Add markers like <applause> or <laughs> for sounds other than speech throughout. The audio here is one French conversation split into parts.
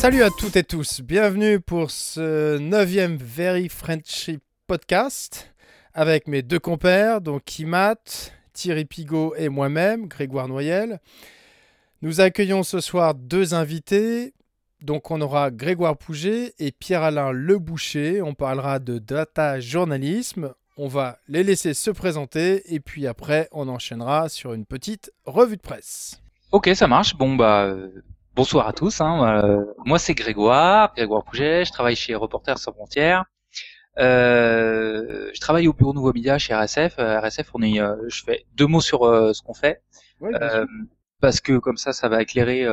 Salut à toutes et tous, bienvenue pour ce neuvième Very Friendship podcast avec mes deux compères, donc Kimat, Thierry Pigot et moi-même, Grégoire Noyel. Nous accueillons ce soir deux invités. Donc on aura Grégoire Pouget et Pierre-Alain Leboucher. On parlera de data journalisme. On va les laisser se présenter et puis après on enchaînera sur une petite revue de presse. Ok, ça marche. Bon bah bonsoir à tous. Hein. Euh, moi c'est Grégoire, Grégoire Pouget. Je travaille chez Reporters sans frontières. Euh, je travaille au bureau Nouveau Média chez RSF. RSF, on est, je fais deux mots sur ce qu'on fait. parce que comme ça, ça va éclairer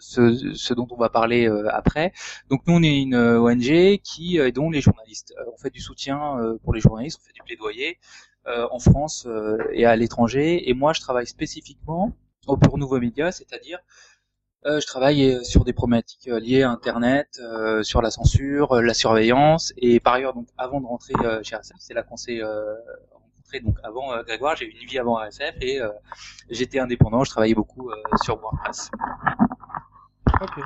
ce, ce, dont on va parler après. Donc nous, on est une ONG qui dont les journalistes. on fait du soutien pour les journalistes, on fait du plaidoyer en France et à l'étranger. Et moi, je travaille spécifiquement au bureau Nouveau Média, c'est-à-dire euh, je travaille euh, sur des problématiques euh, liées à Internet, sur la censure, la surveillance, et par ailleurs, donc avant de rentrer chez RSF, c'est là qu'on s'est rencontré. Donc avant Grégoire, j'ai eu une vie avant RSF et j'étais indépendant. Je travaillais beaucoup sur WordPress. Ok.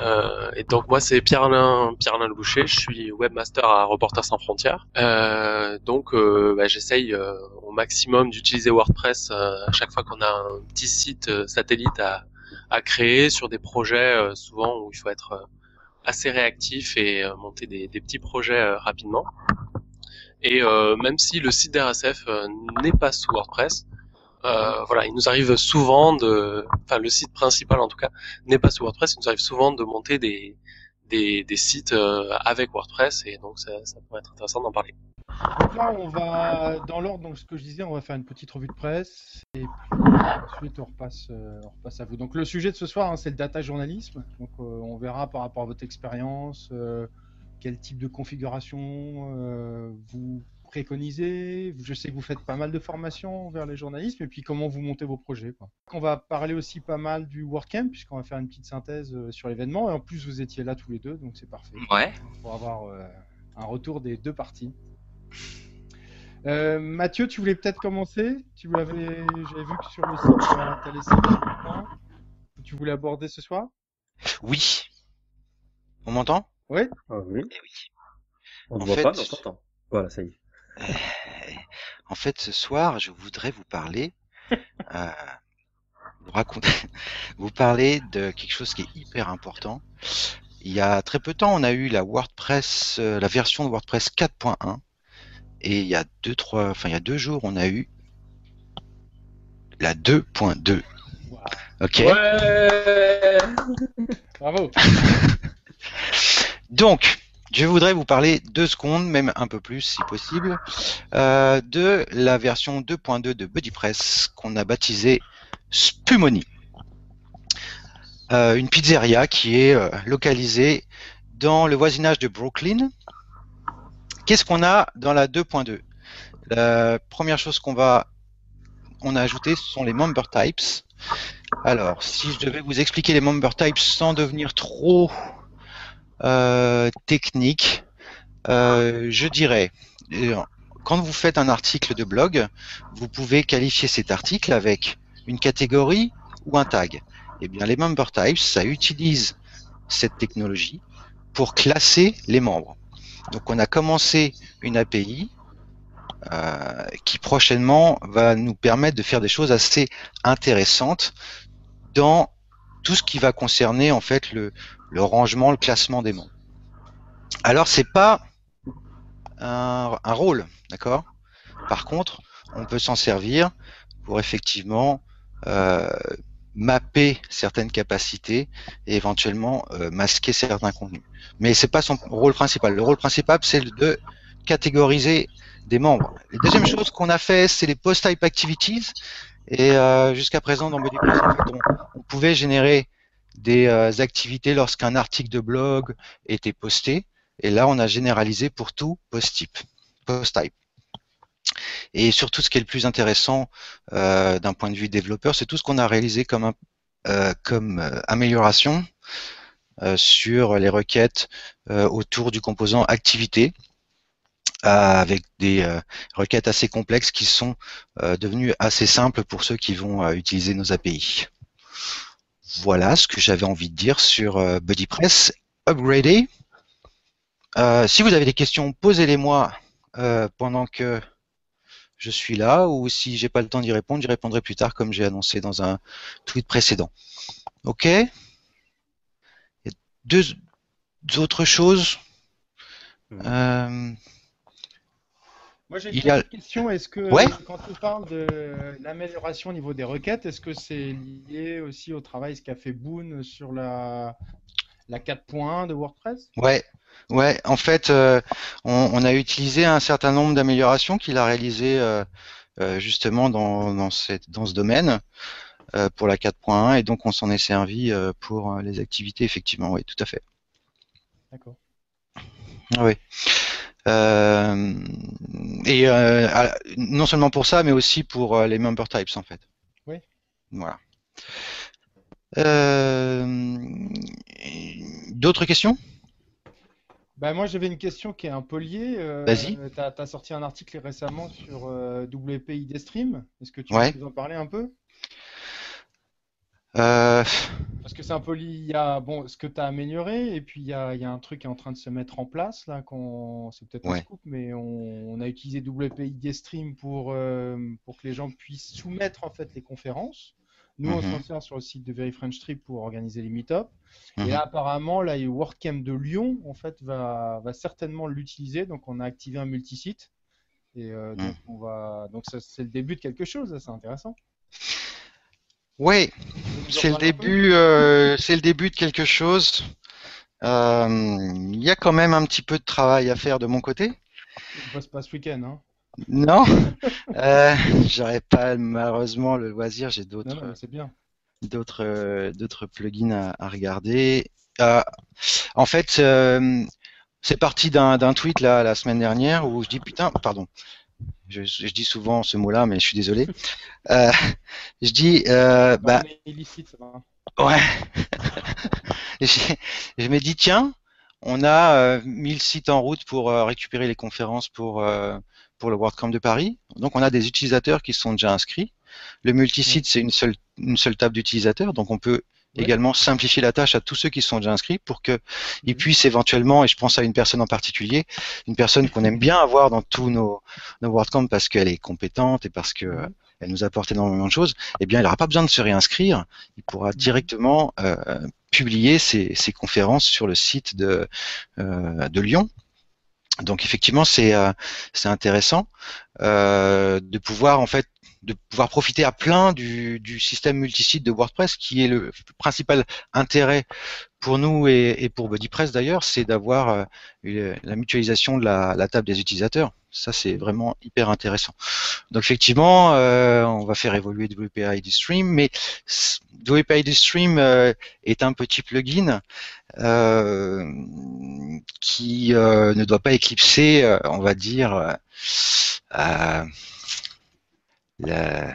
Euh, et donc moi c'est Pierre-Alain Pierre-Alain Le Boucher, je suis webmaster à Reporters sans frontières. Euh, donc euh, bah, j'essaye au maximum d'utiliser WordPress à chaque fois qu'on a un petit site satellite à, à créer sur des projets euh, souvent où il faut être euh, assez réactif et euh, monter des, des petits projets rapidement. Et même si le site d'RSF n'est pas sous WordPress, euh, voilà, il nous arrive souvent de, enfin le site principal en tout cas n'est pas sous WordPress, il nous arrive souvent de monter des des, sites avec WordPress et donc ça, pourrait être intéressant d'en parler. Donc là, on va, dans l'ordre, donc ce que je disais, on va faire une petite revue de presse et puis ensuite on repasse, euh, on repasse à vous. Donc le sujet de ce soir, hein, c'est le data journalisme. Donc euh, on verra par rapport à votre expérience, euh, quel type de configuration vous préconisez. Je sais que vous faites pas mal de formations vers les journalisme et puis comment vous montez vos projets. Quoi. On va parler aussi pas mal du WordCamp puisqu'on va faire une petite synthèse sur l'événement et en plus vous étiez là tous les deux, donc c'est parfait. Ouais. Pour avoir un retour des deux parties. Euh, Mathieu, tu voulais peut-être commencer? Tu l'avais, j'avais vu que sur le site, tu as laissé Tu voulais aborder ce soir? Oui. On m'entend? Oui. Ah oui. Eh oui. On ne voit pas, mais on t'entend. Voilà, ça y est. Euh, en fait, ce soir, je voudrais vous parler, euh, vous raconter, <laughs> vous parler de quelque chose qui est hyper important. Il y a très peu de temps, on a eu la WordPress, euh, la version de WordPress 4.1 et il y a deux, trois, enfin il y a deux jours, on a eu la 2.2. Ok. Ouais Bravo. <laughs> Donc, je voudrais vous parler deux secondes, même un peu plus si possible, euh, de la version 2.2 de BuddyPress qu'on a baptisée Spumoni. Euh, une pizzeria qui est euh, localisée dans le voisinage de Brooklyn, Qu'est-ce qu'on a dans la 2.2 La première chose qu'on va on a ajouté ce sont les member types. Alors, si je devais vous expliquer les member types sans devenir trop technique, euh, je dirais, euh, quand vous faites un article de blog, vous pouvez qualifier cet article avec une catégorie ou un tag. Eh bien, les member types, ça utilise cette technologie pour classer les membres. Donc on a commencé une API euh, qui prochainement va nous permettre de faire des choses assez intéressantes dans tout ce qui va concerner en fait le, le rangement, le classement des membres. Alors c'est pas un, un rôle, d'accord? Par contre, on peut s'en servir pour effectivement euh, mapper certaines capacités et éventuellement euh, masquer certains contenus. Mais c'est pas son rôle principal. Le rôle principal, c'est de catégoriser des membres. La deuxième chose qu'on a fait, c'est les post-type activities. Et euh, jusqu'à présent, dans on, on, pouvait générer des euh, activités lorsqu'un article de blog était posté. Et là, on a généralisé pour tout post-type. Post-type. Et surtout, ce qui est le plus intéressant euh, d'un point de vue développeur, c'est tout ce qu'on a réalisé comme, euh, amélioration sur les requêtes autour du composant activité, avec des requêtes assez complexes qui sont devenues assez simples pour ceux qui vont utiliser nos API. Voilà ce que j'avais envie de dire sur euh, BuddyPress upgradé. Euh, si vous avez des questions, posez-les-moi euh, pendant que je suis là, ou si j'ai pas le temps d'y répondre, j'y répondrai plus tard, comme j'ai annoncé dans un tweet précédent. Ok? Deux, autres choses. Moi j'ai une question. Est-ce que quand on parle de l'amélioration au niveau des requêtes, est-ce que c'est lié aussi au travail ce qu'a fait Boone sur la la 4.1 de WordPress? Ouais, ouais. En fait, euh, on, a utilisé un certain nombre d'améliorations qu'il a réalisées euh, euh, justement dans, dans, cette, dans ce domaine pour la 4.1 et donc on s'en est servi pour les activités effectivement. Oui, tout à fait. D'accord. Oui. Et non seulement pour ça, mais aussi pour les member types en fait. Oui. Voilà. Euh, d'autres questions? Bah moi j'avais une question qui est un peu liée. Euh, Vas-y. Tu as, sorti un article récemment sur euh, WPID Stream. Est-ce que tu peux nous en parler un peu? Euh... Parce que c'est un peu lié. A bon, ce que tu as amélioré et puis il y a, y a, un truc qui est en train de se mettre en place. là. C'est peut-être un scoop, mais on, on, a utilisé WPID Stream pour, pour que les gens puissent soumettre en fait les conférences. Nous, on s'en mhm. sert sur le site de Very French Trip pour organiser les meet-up. Et là, mhm. apparemment, là, WordCamp de Lyon, en fait, va, va certainement l'utiliser. Donc, on a activé un multisite. Et euh, donc, mhm. on va... donc c'est le début de quelque chose. C'est intéressant. Oui, c'est le début. Euh, c'est le début de quelque chose. Euh, il y a quand même un petit peu de travail à faire de mon côté. Ça se passe ce week-end. Hein. Non, <laughs> euh, j'aurais pas malheureusement le loisir. J'ai d'autres, d'autres, euh, d'autres plugins à, regarder. Euh, en fait, euh, c'est parti d'un, d'un tweet là la semaine dernière où je dis putain, pardon. Je, je dis souvent ce mot-là, mais je suis désolé. Euh, je dis, bah, ouais. <laughs> je me dis tiens, on a 1000 sites en route pour récupérer les conférences pour pour le WordCamp de Paris. Donc on a des utilisateurs qui sont déjà inscrits. Le multisite, c'est une seule, une seule table d'utilisateurs, donc on peut également simplifier la tâche à tous ceux qui sont déjà inscrits pour qu'ils mhm. puissent éventuellement, et je pense à une personne en particulier, une personne qu'on aime bien avoir dans tous nos, nos WordCamp parce qu'elle est compétente et parce que mhm. elle nous apporte énormément de choses, eh bien, elle n'aura pas besoin de se réinscrire. Il pourra mhm. directement euh, publier ses, ses, conférences sur le site de, euh, de Lyon donc effectivement, c'est euh, intéressant euh, de pouvoir en fait de pouvoir profiter à plein du, du système multisite de WordPress, qui est le principal intérêt pour nous et, et pour BuddyPress d'ailleurs, c'est d'avoir euh, la mutualisation de la, la, table des utilisateurs. Ça, c'est vraiment hyper intéressant. Donc effectivement, euh, on va faire évoluer WPID Stream, mais WPID Stream euh, est un petit plugin euh, qui euh, ne doit pas éclipser, euh, on va dire, la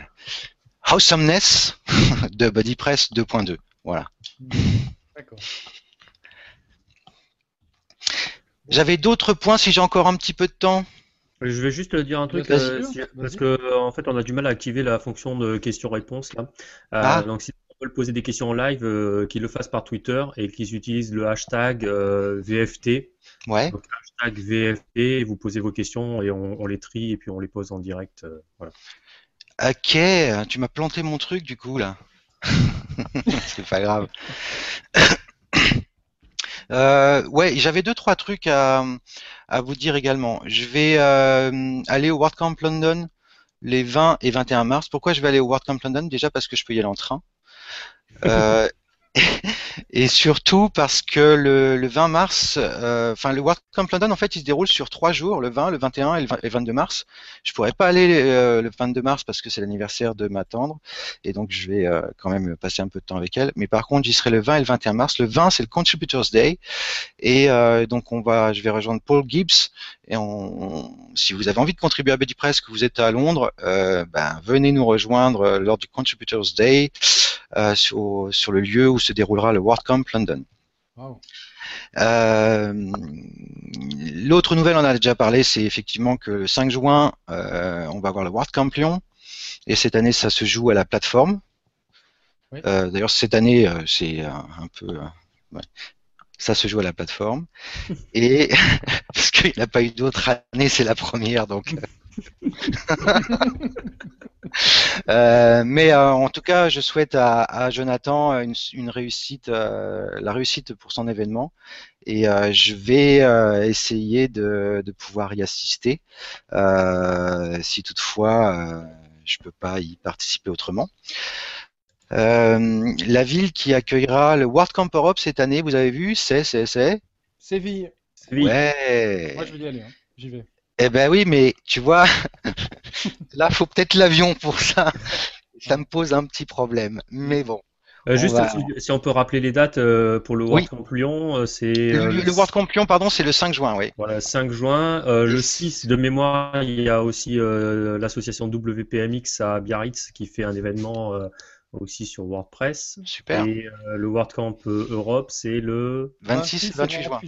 awesomeness <laughs> de BodyPress 2.2. Voilà. D'accord. J'avais d'autres points si j'ai encore un petit peu de temps. Je vais juste dire un truc parce que en fait on a du mal à activer la fonction de question-réponse là. Ah. Donc si veulent poser des questions en live, euh, qu'ils le fassent par Twitter et qu'ils utilisent le hashtag euh, VFT. Ouais. Donc, hashtag VFT, vous posez vos questions et on, les trie et puis on les pose en direct. Euh, voilà. Ok, tu m'as planté mon truc du coup là. <laughs> C'est pas grave. <coughs> ouais, j'avais deux trois trucs à, vous dire également. Je vais aller au WordCamp London les 20 et 21 mars. Pourquoi je vais aller au WordCamp London? Déjà parce que je peux y aller en train. Euh, et surtout parce que le, le 20 mars, euh, enfin le WordCamp London en fait il se déroule sur trois jours, le 20, le 21 et le, 22 mars. Je pourrais pas aller euh, le 22 mars parce que c'est l'anniversaire de ma tendre et donc je vais euh, quand même passer un peu de temps avec elle. Mais par contre j'y serai le 20 et le 21 mars. Le 20 c'est le Contributors Day et donc on va, je vais rejoindre Paul Gibbs et on, si vous avez envie de contribuer à BuddyPress, que vous êtes à Londres, ben venez nous rejoindre lors du Contributors Day. Euh, sur, sur, le lieu où se déroulera le WordCamp London. Euh, l'autre nouvelle, on en a déjà parlé, c'est effectivement que le 5 juin, euh, on va avoir le WordCamp Lyon. Et cette année, ça se joue à la plateforme. D'ailleurs, cette année, c'est un, peu. Ça se joue à la plateforme. <laughs> Et <laughs> parce qu'il n'a pas eu d'autres années, c'est la première, donc. <laughs> Euh, mais euh, en tout cas, je souhaite à, Jonathan une, réussite, euh, la réussite pour son événement, et je vais essayer de, pouvoir y assister, si toutefois je peux pas y participer autrement. la ville qui accueillera le World Camp Europe cette année, vous avez vu, c'est c'est c'est Séville. Ouais. Moi je vais y aller, hein. j'y vais. Eh ben oui, mais tu vois, <laughs> là, faut peut-être l'avion pour ça. Ça me pose un petit problème. Mais bon. Euh, juste si, on peut rappeler les dates euh, pour le World Camp Lyon, euh, c'est le, World Camp Lyon, pardon, c'est le 5 juin, oui. Voilà, 5 juin. le 6 de mémoire, il y a aussi l'association WPMX à Biarritz qui fait un événement aussi sur WordPress. Super. Et le World Camp Europe, c'est le 26, 28 juin.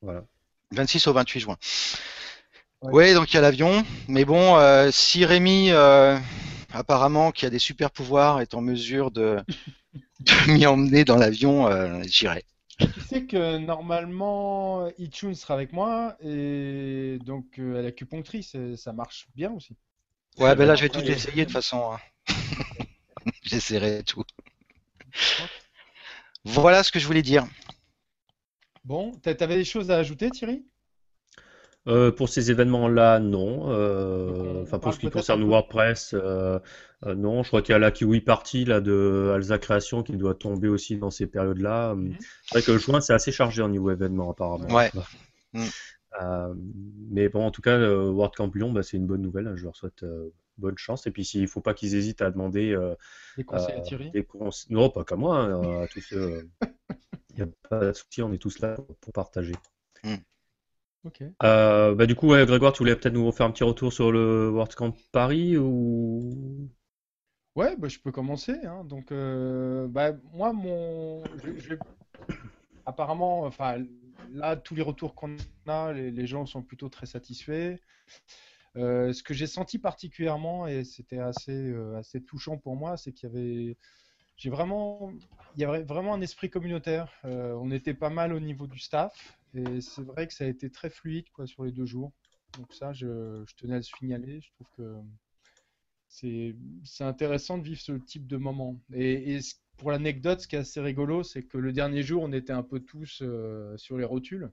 Voilà. 26 au 28 juin. Oui, donc il y a l'avion. Mais bon, euh, si Rémi, euh, apparemment, qui a des super pouvoirs, est en mesure de, <laughs> m'y emmener dans l'avion, euh, j'irai. Tu sais que normalement, Ichun sera avec moi et donc à l'acupunctrice, ça marche bien aussi. Ouais, ben là, je vais tout essayer de toute façon. Hein. <laughs> J'essaierai tout. Voilà ce que je voulais dire. Bon, t'avais des choses à ajouter, Thierry? Euh, pour ces événements-là, non. Euh, enfin, pour ce qui concerne WordPress, euh, non. Je crois qu'il y a la Kiwi Party là, de Alza Création qui doit tomber aussi dans ces périodes-là. Mhm. C'est vrai que juin, c'est assez chargé au niveau événement, apparemment. Ouais. mais bon, en tout cas, WordCamp Lyon, bah, c'est une bonne nouvelle. Hein. Je leur souhaite bonne chance. Et puis, s'il ne faut pas qu'ils hésitent à demander. des conseils à Thierry Non, pas qu'à moi, hein, à tous ceux. <laughs> Il n'y a pas de souci, on est tous là pour partager. Mm. Euh, bah, du coup, Grégoire, tu voulais peut-être nous refaire un petit retour sur le WordCamp Paris ou? Ouais, bah, je peux commencer. Hein. Donc, euh, bah, moi, mon, apparemment, enfin, là, tous les retours qu'on a, les, gens sont plutôt très satisfaits. Euh, ce que j'ai senti particulièrement, et c'était assez, assez touchant pour moi, c'est qu'il y avait, j'ai vraiment, il y avait vraiment un esprit communautaire. on était pas mal au niveau du staff. Et c'est vrai que ça a été très fluide sur les deux jours. Donc ça, je, tenais à le signaler. Je trouve que c'est intéressant de vivre ce type de moment. Et, pour l'anecdote, ce qui est assez rigolo, c'est que le dernier jour, on était un peu tous euh, sur les rotules.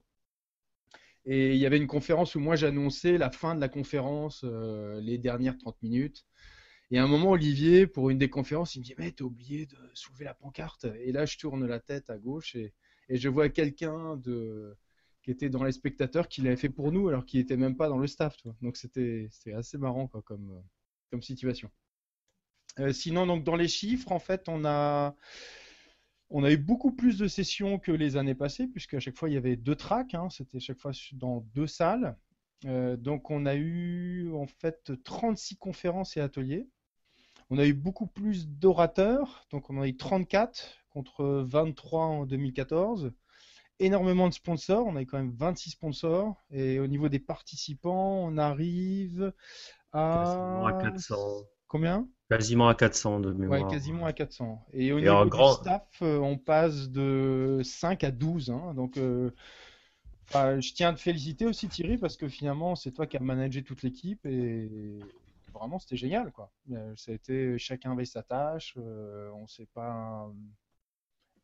Et il y avait une conférence où moi j'annonçais la fin de la conférence, euh, les dernières 30 minutes. Et à un moment, Olivier, pour une des conférences, il me dit Mais t'as oublié de soulever la pancarte. Et là, je tourne la tête à gauche et, je vois quelqu'un qui était dans les spectateurs, qui l'avait fait pour nous alors qu'il n'était même pas dans le staff. Donc c'était assez marrant comme, situation. Euh, sinon, donc dans les chiffres, en fait, on a, on a eu beaucoup plus de sessions que les années passées, puisqu'à chaque fois il y avait deux tracks, hein. c'était chaque fois dans deux salles. Euh, donc on a eu en fait 36 conférences et ateliers. On a eu beaucoup plus d'orateurs, donc on en a eu 34 contre 23 en 2014 énormément de sponsors. On a quand même 26 sponsors. Et au niveau des participants, on arrive à. à 400. Combien? Quasiment à 400 de mémoire. Ouais, quasiment à 400. Et au niveau du staff, euh, on passe de 5 à 12. Hein. donc, euh, je tiens à te féliciter aussi, Thierry, parce que finalement, c'est toi qui as managé toute l'équipe et vraiment, c'était génial. Quoi. Euh, ça a été chacun avait sa tâche. on sait pas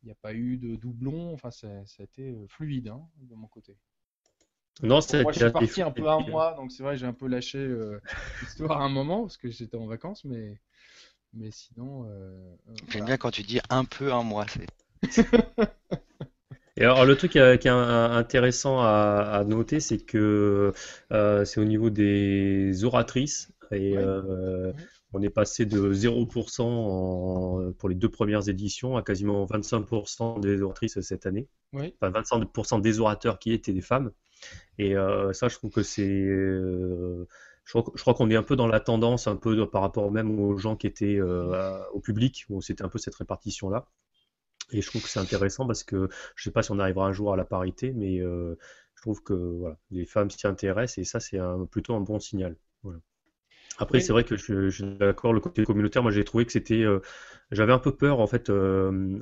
il n'y a pas eu de doublon. Enfin, ça, a été euh, fluide hein, de mon côté. Non, c'est Moi, je suis parti un peu un mois, donc c'est vrai, j'ai un peu lâché euh, l'histoire à un moment parce que j'étais en vacances, mais, mais sinon. Euh, J'aime bien quand tu dis un peu un mois. <laughs> Et alors, le truc qui est, intéressant à, noter, c'est que c'est au niveau des oratrices. Et on est passé de 0% pour les deux premières éditions à quasiment 25% des oratrices cette année. Enfin, 25% des orateurs qui étaient des femmes. Et euh, ça, je trouve que c'est. Euh, je crois, qu'on est un peu dans la tendance, un peu par rapport même aux gens qui étaient euh, au public, où c'était un peu cette répartition-là. Et je trouve que c'est intéressant parce que je ne sais pas si on arrivera un jour à la parité, mais je trouve que voilà, les femmes s'y intéressent et ça, c'est plutôt un bon signal. Voilà. Après, c'est vrai que je, suis d'accord, le côté communautaire, moi j'ai trouvé que c'était. J'avais un peu peur en fait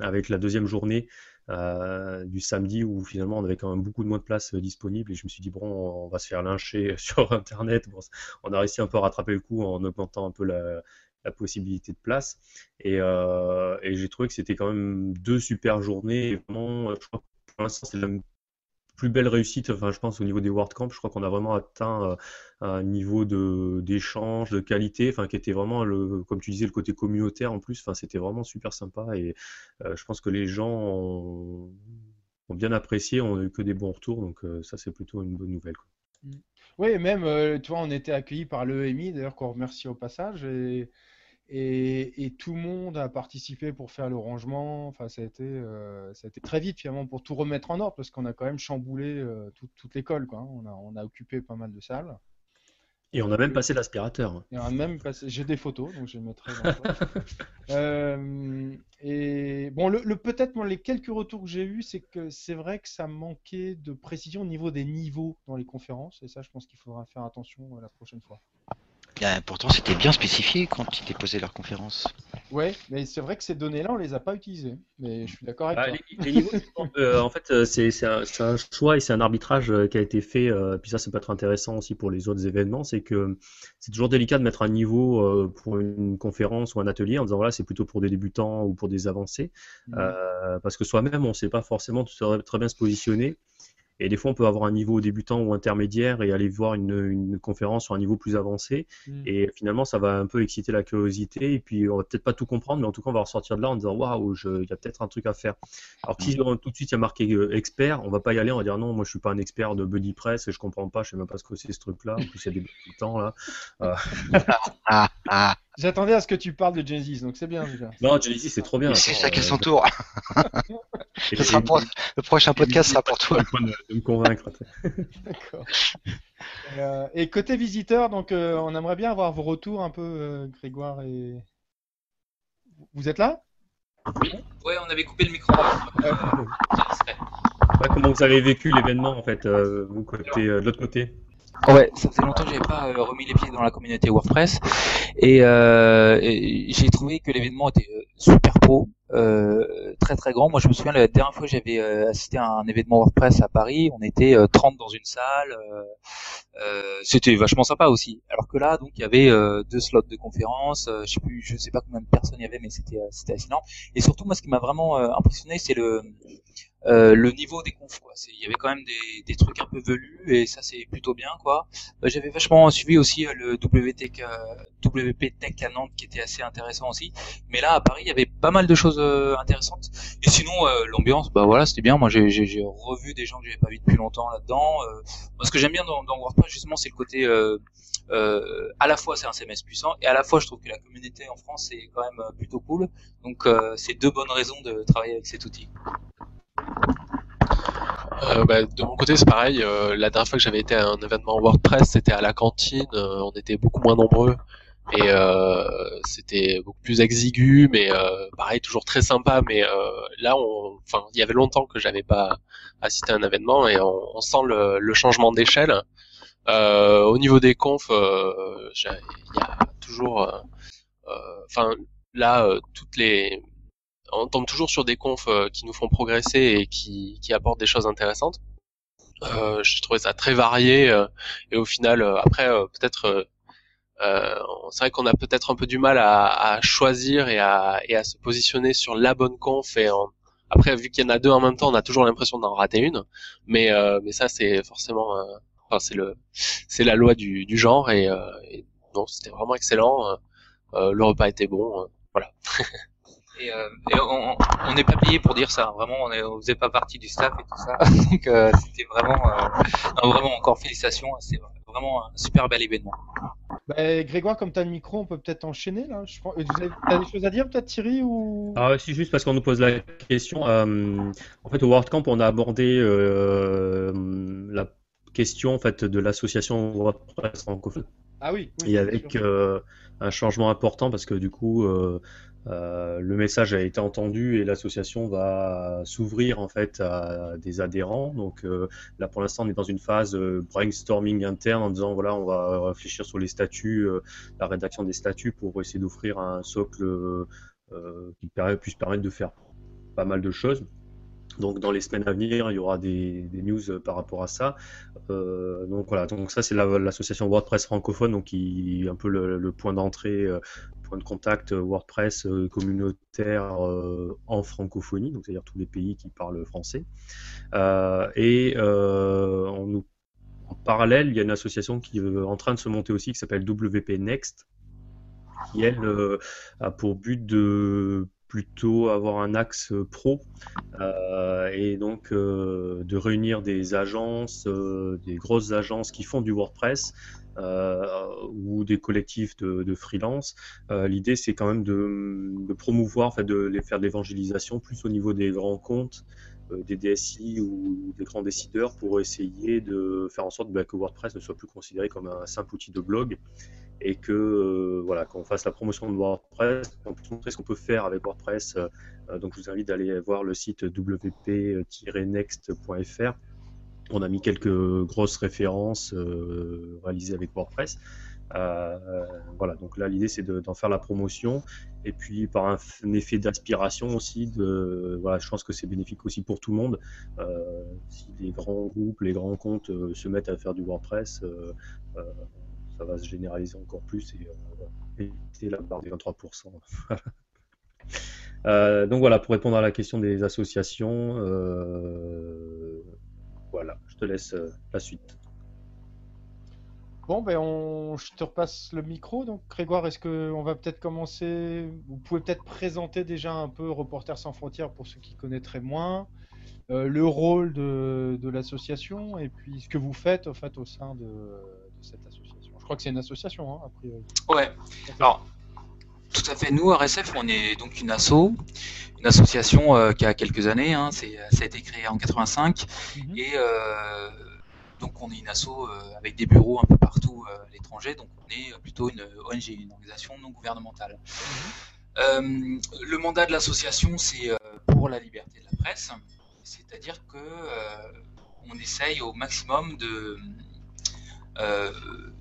avec la deuxième journée euh, du samedi où finalement on avait quand même beaucoup de moins de place euh, disponible et je me suis dit bon on va se faire lyncher <laughs> sur internet bon, on a réussi un peu à rattraper le coup en augmentant un peu la, possibilité de place et, euh, et j'ai trouvé que c'était quand même deux super journées vraiment je crois que pour l'instant c'est la plus belle réussite, enfin, je pense, au niveau des WordCamp. Je crois qu'on a vraiment atteint euh, un niveau d'échange, de qualité, enfin, qui était vraiment, le, comme tu disais, le côté communautaire en plus. Enfin, c'était vraiment super sympa et euh, je pense que les gens ont, bien apprécié, on n'a eu que des bons retours, donc euh, ça, c'est plutôt une bonne nouvelle. Oui, même, tu vois, on était accueillis par l'EMI, d'ailleurs, qu'on remercie au passage. Et tout le monde a participé pour faire le rangement. Enfin, ça a été, euh, ça a été très vite finalement pour tout remettre en ordre parce qu'on a quand même chamboulé euh, toute l'école. Quoi. Hein. On, a, on a occupé pas mal de salles. Et on a même passé l'aspirateur. Et on a même passé... J'ai des photos, donc je les mettrai dans <laughs> euh, Et bon, le, peut-être les quelques retours que j'ai eus, c'est que c'est vrai que ça manquait de précision au niveau des niveaux dans les conférences. Et ça, je pense qu'il faudra faire attention la prochaine fois pourtant, c'était bien spécifié quand ils déposaient leur conférence. Ouais, mais c'est vrai que ces données-là, on les a pas utilisées. Mais je suis d'accord avec bah, toi. Les, niveaux, euh, en fait, euh, c'est un, un, choix et c'est un arbitrage euh, qui a été fait. puis ça, ça peut être intéressant aussi pour les autres événements. C'est que c'est toujours délicat de mettre un niveau pour une conférence ou un atelier en disant voilà, c'est plutôt pour des débutants ou pour des avancés. Mmh. parce que soi-même, on ne sait pas forcément très bien se positionner. Et des fois, on peut avoir un niveau débutant ou intermédiaire et aller voir une, une conférence sur un niveau plus avancé. Mm. Et finalement, ça va un peu exciter la curiosité. Et puis, on va peut-être pas tout comprendre, mais en tout cas, on va ressortir de là en disant waouh, il y a peut-être un truc à faire. Alors si mm. tout de suite il y a marqué euh, expert, on va pas y aller, on va dire non, moi je suis pas un expert de Buddy Press et je comprends pas, je sais même pas ce que c'est ce truc-là. En plus, il y a des <laughs> débutants là. Euh... <laughs> J'attendais à ce que tu parles de Genesis, donc c'est bien déjà. Non, Genesis, c'est trop bien. C'est ça qui est son tour. <laughs> Le prochain podcast sera pour toi. De me convaincre. <laughs> D'accord. Euh, et côté visiteur, donc euh, on aimerait bien avoir vos retours un peu, euh, Grégoire et. Vous êtes là? Oui. Ouais, on avait coupé le micro. comment vous avez vécu l'événement en fait, vous côté de l'autre côté? Ouais, ça fait longtemps que j'avais pas euh, remis les pieds dans la communauté WordPress et, euh, j'ai trouvé que l'événement était euh, super pro, euh, très très grand. Moi, je me souviens la dernière fois j'avais euh, assisté à un événement WordPress à Paris, on était 30 dans une salle, c'était vachement sympa aussi. Alors que là, donc, il y avait deux slots de conférence, je sais plus, je sais pas combien de personnes il y avait, mais c'était c'était. Et surtout, moi, ce qui m'a vraiment impressionné, c'est le euh, le niveau des confs quoi. Il y avait quand même des, des, trucs un peu velus et ça c'est plutôt bien quoi. Euh, j'avais vachement suivi aussi euh, le WT, WP Tech à Nantes qui était assez intéressant aussi. Mais là à Paris il y avait pas mal de choses intéressantes. Et sinon l'ambiance bah voilà c'était bien. Moi j'ai revu des gens que j'avais pas vu depuis longtemps là dedans moi ce que j'aime bien dans, dans WordPress justement c'est le côté euh, à la fois c'est un CMS puissant et à la fois je trouve que la communauté en France est quand même plutôt cool. Donc c'est deux bonnes raisons de travailler avec cet outil euh, bah, de mon côté, c'est pareil. Euh, la dernière fois que j'avais été à un événement WordPress, c'était à la cantine. Euh, on était beaucoup moins nombreux et c'était beaucoup plus exigu, mais pareil, toujours très sympa. Mais là, on, enfin, il y avait longtemps que j'avais pas assisté à un événement et on, sent le, changement d'échelle. au niveau des confs, il y a toujours, enfin, là, toutes les on tombe toujours sur des confs euh, qui nous font progresser et qui, qui apportent des choses intéressantes. Euh, J'ai trouvé ça très varié euh, et au final, euh, après, peut-être, c'est vrai qu'on a peut-être un peu du mal à, à, choisir et à, et à se positionner sur la bonne conf. Et après, vu qu'il y en a deux en même temps, on a toujours l'impression d'en rater une. Mais, mais ça, c'est forcément, enfin, c'est le, c'est la loi du, du genre et, et c'était vraiment excellent. le repas était bon, voilà. <laughs> Et, euh, on n'est pas payé pour dire ça. Vraiment, on, ne faisait pas partie du staff et tout ça. <laughs> Donc euh, c'était vraiment, euh, vraiment encore félicitations. C'est vraiment un super bel événement. Bah, Grégoire, comme tu as le micro, on peut peut-être enchaîner là. Je avez des choses à dire peut-être Thierry ou? Ah, Si juste parce qu'on nous pose la question. en fait, au WordCamp, on a abordé la question en fait de l'association WordPress francophone Ah oui. et avec un changement important parce que du coup, euh, le message a été entendu et l'association va s'ouvrir en fait à des adhérents. Donc euh, là pour l'instant on est dans une phase euh, brainstorming interne en disant voilà on va réfléchir sur les statuts, la rédaction des statuts pour essayer d'offrir un socle qui puisse permettre de faire pas mal de choses. Donc dans les semaines à venir, il y aura des, news par rapport à ça. donc voilà, donc ça c'est l'association WordPress francophone, donc qui est un peu le point d'entrée point de contact euh, WordPress euh, communautaire euh, en francophonie, donc c'est-à-dire tous les pays qui parlent français. et en parallèle, il y a une association qui est en train de se monter aussi qui s'appelle WP Next, qui elle a pour but de plutôt avoir un axe pro et donc de réunir des agences, des grosses agences qui font du WordPress euh, ou des collectifs de, de freelance. Euh, l'idée, c'est quand même de, promouvoir, en fait, de les faire de l'évangélisation plus au niveau des grands comptes euh, des DSI ou des grands décideurs pour essayer de faire en sorte bah, que WordPress ne soit plus considéré comme un simple outil de blog et que voilà qu'on fasse la promotion de WordPress, qu'on puisse montrer ce qu'on peut faire avec WordPress. donc je vous invite d'aller voir le site wp-next.fr on a mis quelques grosses références euh, réalisées avec WordPress. Euh, voilà, donc là l'idée c'est d'en faire la promotion et puis par un, effet d'inspiration aussi. Voilà, je pense que c'est bénéfique aussi pour tout le monde. Euh, si les grands groupes, les grands comptes se mettent à faire du WordPress, ça va se généraliser encore plus et éviter la barre des 23%. <laughs> donc voilà, pour répondre à la question des associations, voilà, je te laisse euh, la suite. Bon, ben on... je te repasse le micro. Donc, Grégoire, est-ce qu'on va peut-être commencer? Vous pouvez peut-être présenter déjà un peu Reporters sans frontières pour ceux qui connaîtraient moins, euh, le rôle de, l'association et puis ce que vous faites en fait au sein de, cette association. Je crois que c'est une association, hein, a priori. Ouais. Alors, tout à fait. Nous, RSF, on est donc une asso, une association euh, qui a quelques années. Hein, ça a été créé en 85 mhm. et euh, donc on est une asso euh, avec des bureaux un peu partout à l'étranger. Donc on est plutôt une ONG, une organisation non gouvernementale. Mhm. le mandat de l'association, c'est pour la liberté de la presse, c'est-à-dire que on essaye au maximum de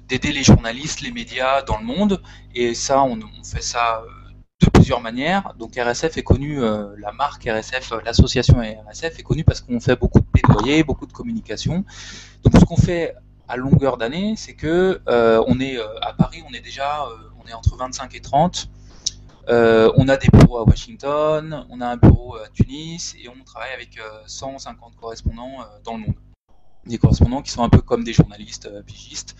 d'aider les journalistes, les médias dans le monde. Et ça, on, fait ça euh, de plusieurs manières. Donc RSF est connu, euh, la marque RSF, euh, l'association RSF est connue parce qu'on fait beaucoup de plaidoyer, beaucoup de communication. Donc ce qu'on fait à longueur d'année, c'est que on est à Paris, on est déjà, on est entre 25 et 30. on a des bureaux à Washington, on a un bureau à Tunis et on travaille avec 150 correspondants dans le monde des correspondants qui sont un peu comme des journalistes euh, pigistes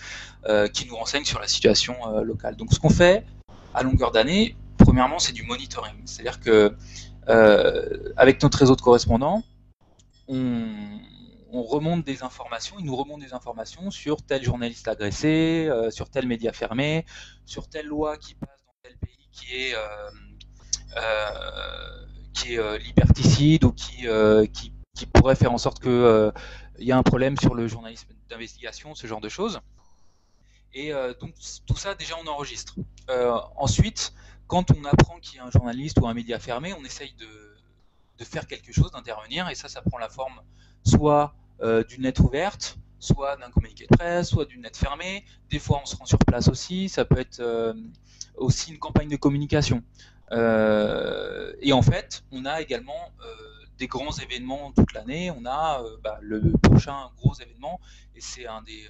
euh, qui nous renseignent sur la situation euh, locale. Donc ce qu'on fait à longueur d'année, premièrement, c'est du monitoring. C'est-à-dire que avec notre réseau de correspondants, on, remonte des informations, ils nous remontent des informations sur tel journaliste agressé, sur tel média fermé, sur telle loi qui passe dans tel pays qui est qui est liberticide ou qui, qui, qui pourrait faire en sorte que il y a un problème sur le journalisme d'investigation, ce genre de choses. Et euh, donc tout ça, déjà, on enregistre. Euh, ensuite, quand on apprend qu'il y a un journaliste ou un média fermé, on essaye de, faire quelque chose, d'intervenir, et ça, ça prend la forme soit euh, d'une lettre ouverte, soit d'un communiqué de presse, soit d'une lettre fermée. Des fois, on se rend sur place aussi. Ça peut être aussi une campagne de communication. et en fait, on a également des grands événements toute l'année. On a euh, bah, le prochain gros événement, et c'est un des,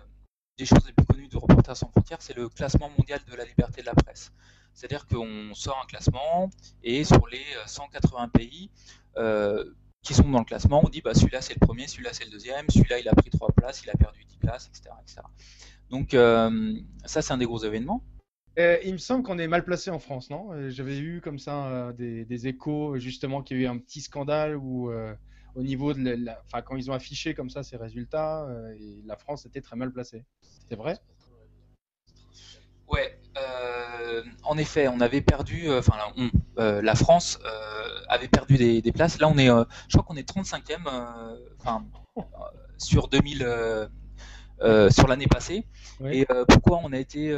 des, choses les plus connues de Reporters sans frontières, c'est le classement mondial de la liberté de la presse. C'est-à-dire qu'on sort un classement, et sur les 180 euh, pays euh, qui sont dans le classement, on dit bah, celui-là c'est le premier, celui-là c'est le deuxième, celui-là il a pris 3 places, il a perdu 10 places, etc. Donc ça c'est un des gros événements. Euh, il me semble qu'on est mal placé en France, non? Euh, J'avais eu comme ça euh, des, échos, justement, qu'il y a eu un petit scandale où, au niveau de enfin, quand ils ont affiché comme ça ces résultats, la France était très mal placée. C'est vrai? Ouais, en effet, on avait perdu, enfin, la France avait perdu des, places. Là, on est, je crois qu'on est 35e, enfin, sur 2000 sur l'année passée et pourquoi on a été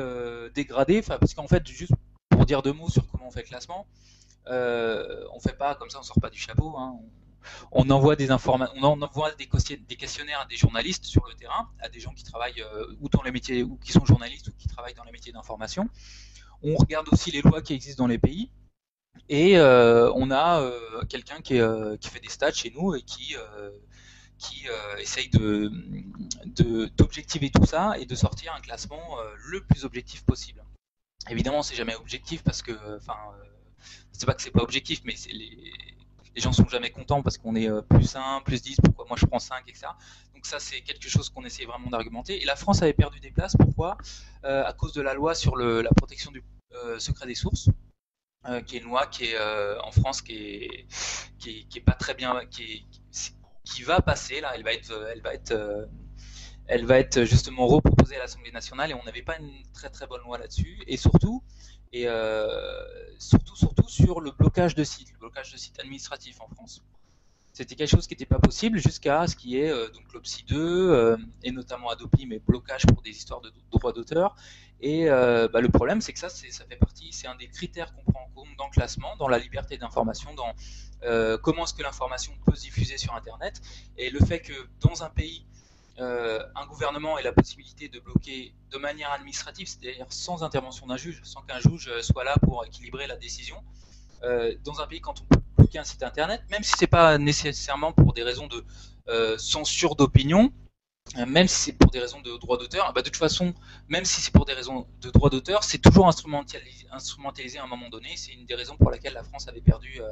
dégradé? Enfin, parce qu'en fait, juste pour dire deux mots sur comment on fait le classement, on fait pas comme ça, on sort pas du chapeau. Hein. On, envoie des informations, on envoie des, questionnaires à des journalistes sur le terrain, à des gens qui travaillent ou dans les métiers, ou qui sont journalistes ou qui travaillent dans les métiers d'information. On regarde aussi les lois qui existent dans les pays. Et euh, on a euh, quelqu'un qui, euh, qui, fait des stats chez nous et qui, qui essaye de, d'objectiver tout ça et de sortir un classement le plus objectif possible. Évidemment, c'est jamais objectif parce que, enfin, c'est pas que c'est pas objectif, mais les, les gens sont jamais contents parce qu'on est plus 1, plus 10, pourquoi moi je prends 5, etc. Donc ça, c'est quelque chose qu'on essaie vraiment d'argumenter. Et la France avait perdu des places, pourquoi? À cause de la loi sur le, la protection du secret des sources. Euh, qui est une loi qui est euh, en France qui est, qui est, pas très bien, qui, qui va passer là, elle va être, elle va être, euh, elle va être justement reproposée à l'Assemblée nationale et on n'avait pas une très très bonne loi là-dessus et surtout et surtout surtout sur le blocage de sites, le blocage de sites administratifs en France. C'était quelque chose qui n'était pas possible jusqu'à ce qui est donc l'OPSI 2 et notamment Adopi, mais blocage pour des histoires de droits d'auteur et euh, bah, le problème, c'est que ça, ça fait partie, c'est un des critères qu'on prend en compte dans le classement, dans la liberté d'information, dans euh, comment est-ce que l'information peut se diffuser sur Internet. Et le fait que dans un pays, euh, un gouvernement ait la possibilité de bloquer de manière administrative, c'est-à-dire sans intervention d'un juge, sans qu'un juge soit là pour équilibrer la décision, dans un pays, quand on bloquer un site Internet, même si c'est pas nécessairement pour des raisons de censure d'opinion, euh, même si c'est pour des raisons de droit d'auteur, bah de toute façon, même si c'est pour des raisons de droit d'auteur, c'est toujours instrumentalisé, instrumentalisé, à un moment donné. C'est une des raisons pour laquelle la France avait perdu, euh,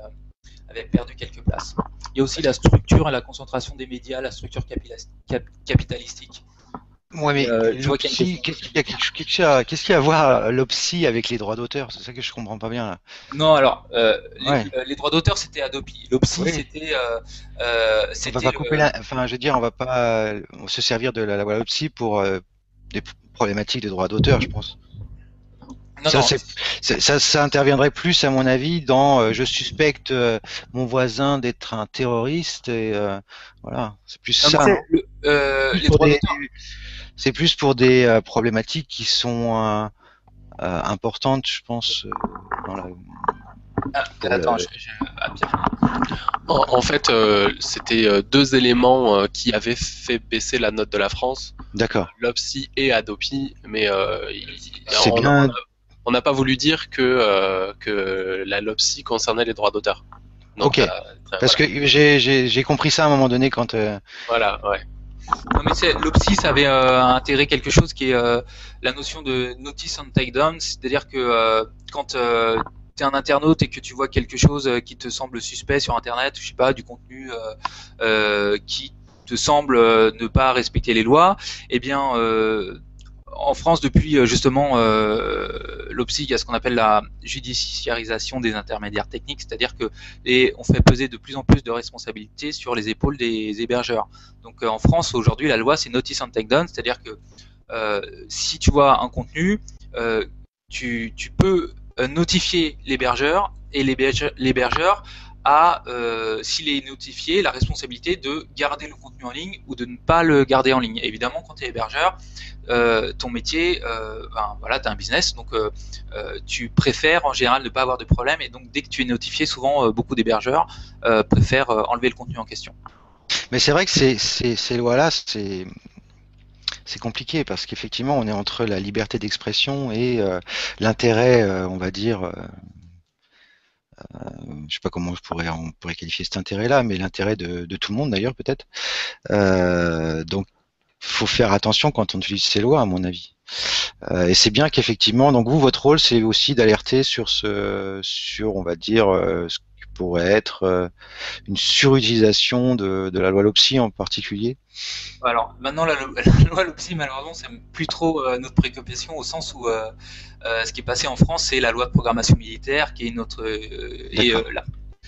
avait perdu quelques places. Il y a aussi la structure et la concentration des médias, la structure capitalistique. Ouais, mais euh, qu'est-ce qu'il y, a, qu'est-ce qu'il y a à voir l'OPSI avec les droits d'auteur? C'est ça que je comprends pas bien là. Non, alors euh, euh, les, droits d'auteur c'était Adopi. L'OPSI c'était. Euh, on va pas couper la... Enfin, je veux dire, on va pas se servir de la loi l'OPSI pour des problématiques de droits d'auteur, je pense. Non, ça, non. Ça, ça, interviendrait plus, à mon avis, dans je suspecte mon voisin d'être un terroriste et voilà, c'est plus ça. les droits d'auteur c'est plus pour des euh, problématiques qui sont euh, euh, importantes, je pense, dans la. Ah, attends, En, fait, c'était deux éléments qui avaient fait baisser la note de la France. D'accord. L'OPSI et Adopi, mais bien. On n'a pas voulu dire que que la LOPSI concernait les droits d'auteur. Ok. Parce que j'ai compris ça à un moment donné quand. Voilà, ouais. Non mais c'est l'OPSI ça avait euh, intégré quelque chose qui est euh, la notion de notice and takedown, c'est-à-dire que euh, quand euh, tu es un internaute et que tu vois quelque chose qui te semble suspect sur internet, je sais pas, du contenu qui te semble ne pas respecter les lois, eh bien en France, depuis euh, justement euh, l'OPSI, il y a ce qu'on appelle la judiciarisation des intermédiaires techniques, c'est-à-dire que on fait peser de plus en plus de responsabilités sur les épaules des hébergeurs. Donc euh, en France, aujourd'hui, la loi, c'est notice and take down, c'est-à-dire que si tu vois un contenu, tu, tu, peux notifier l'hébergeur et l'hébergeur euh, s'il est notifié, la responsabilité de garder le contenu en ligne ou de ne pas le garder en ligne. évidemment, quand tu es hébergeur, euh, ton métier, euh, ben, voilà, tu as un business, donc tu préfères en général ne pas avoir de problème, et donc dès que tu es notifié, souvent beaucoup d'hébergeurs préfèrent enlever le contenu en question. Mais c'est vrai que ces, lois-là, c'est compliqué parce qu'effectivement, on est entre la liberté d'expression et l'intérêt, on va dire, je sais pas comment je pourrais, on pourrait qualifier cet intérêt-là, mais l'intérêt de, de, tout le monde d'ailleurs peut-être. Euh, donc, faut faire attention quand on utilise ces lois, à mon avis. Euh, et c'est bien qu'effectivement, donc vous, votre rôle, c'est aussi d'alerter sur ce, sur, on va dire, euh, ce pourrait être euh, une surutilisation de, de la loi LOPSI en particulier. Alors maintenant, la, la loi LOPSI, malheureusement, c'est plus trop euh, notre préoccupation au sens où euh, euh, ce qui est passé en France, c'est la loi de programmation militaire qui est notre. et là,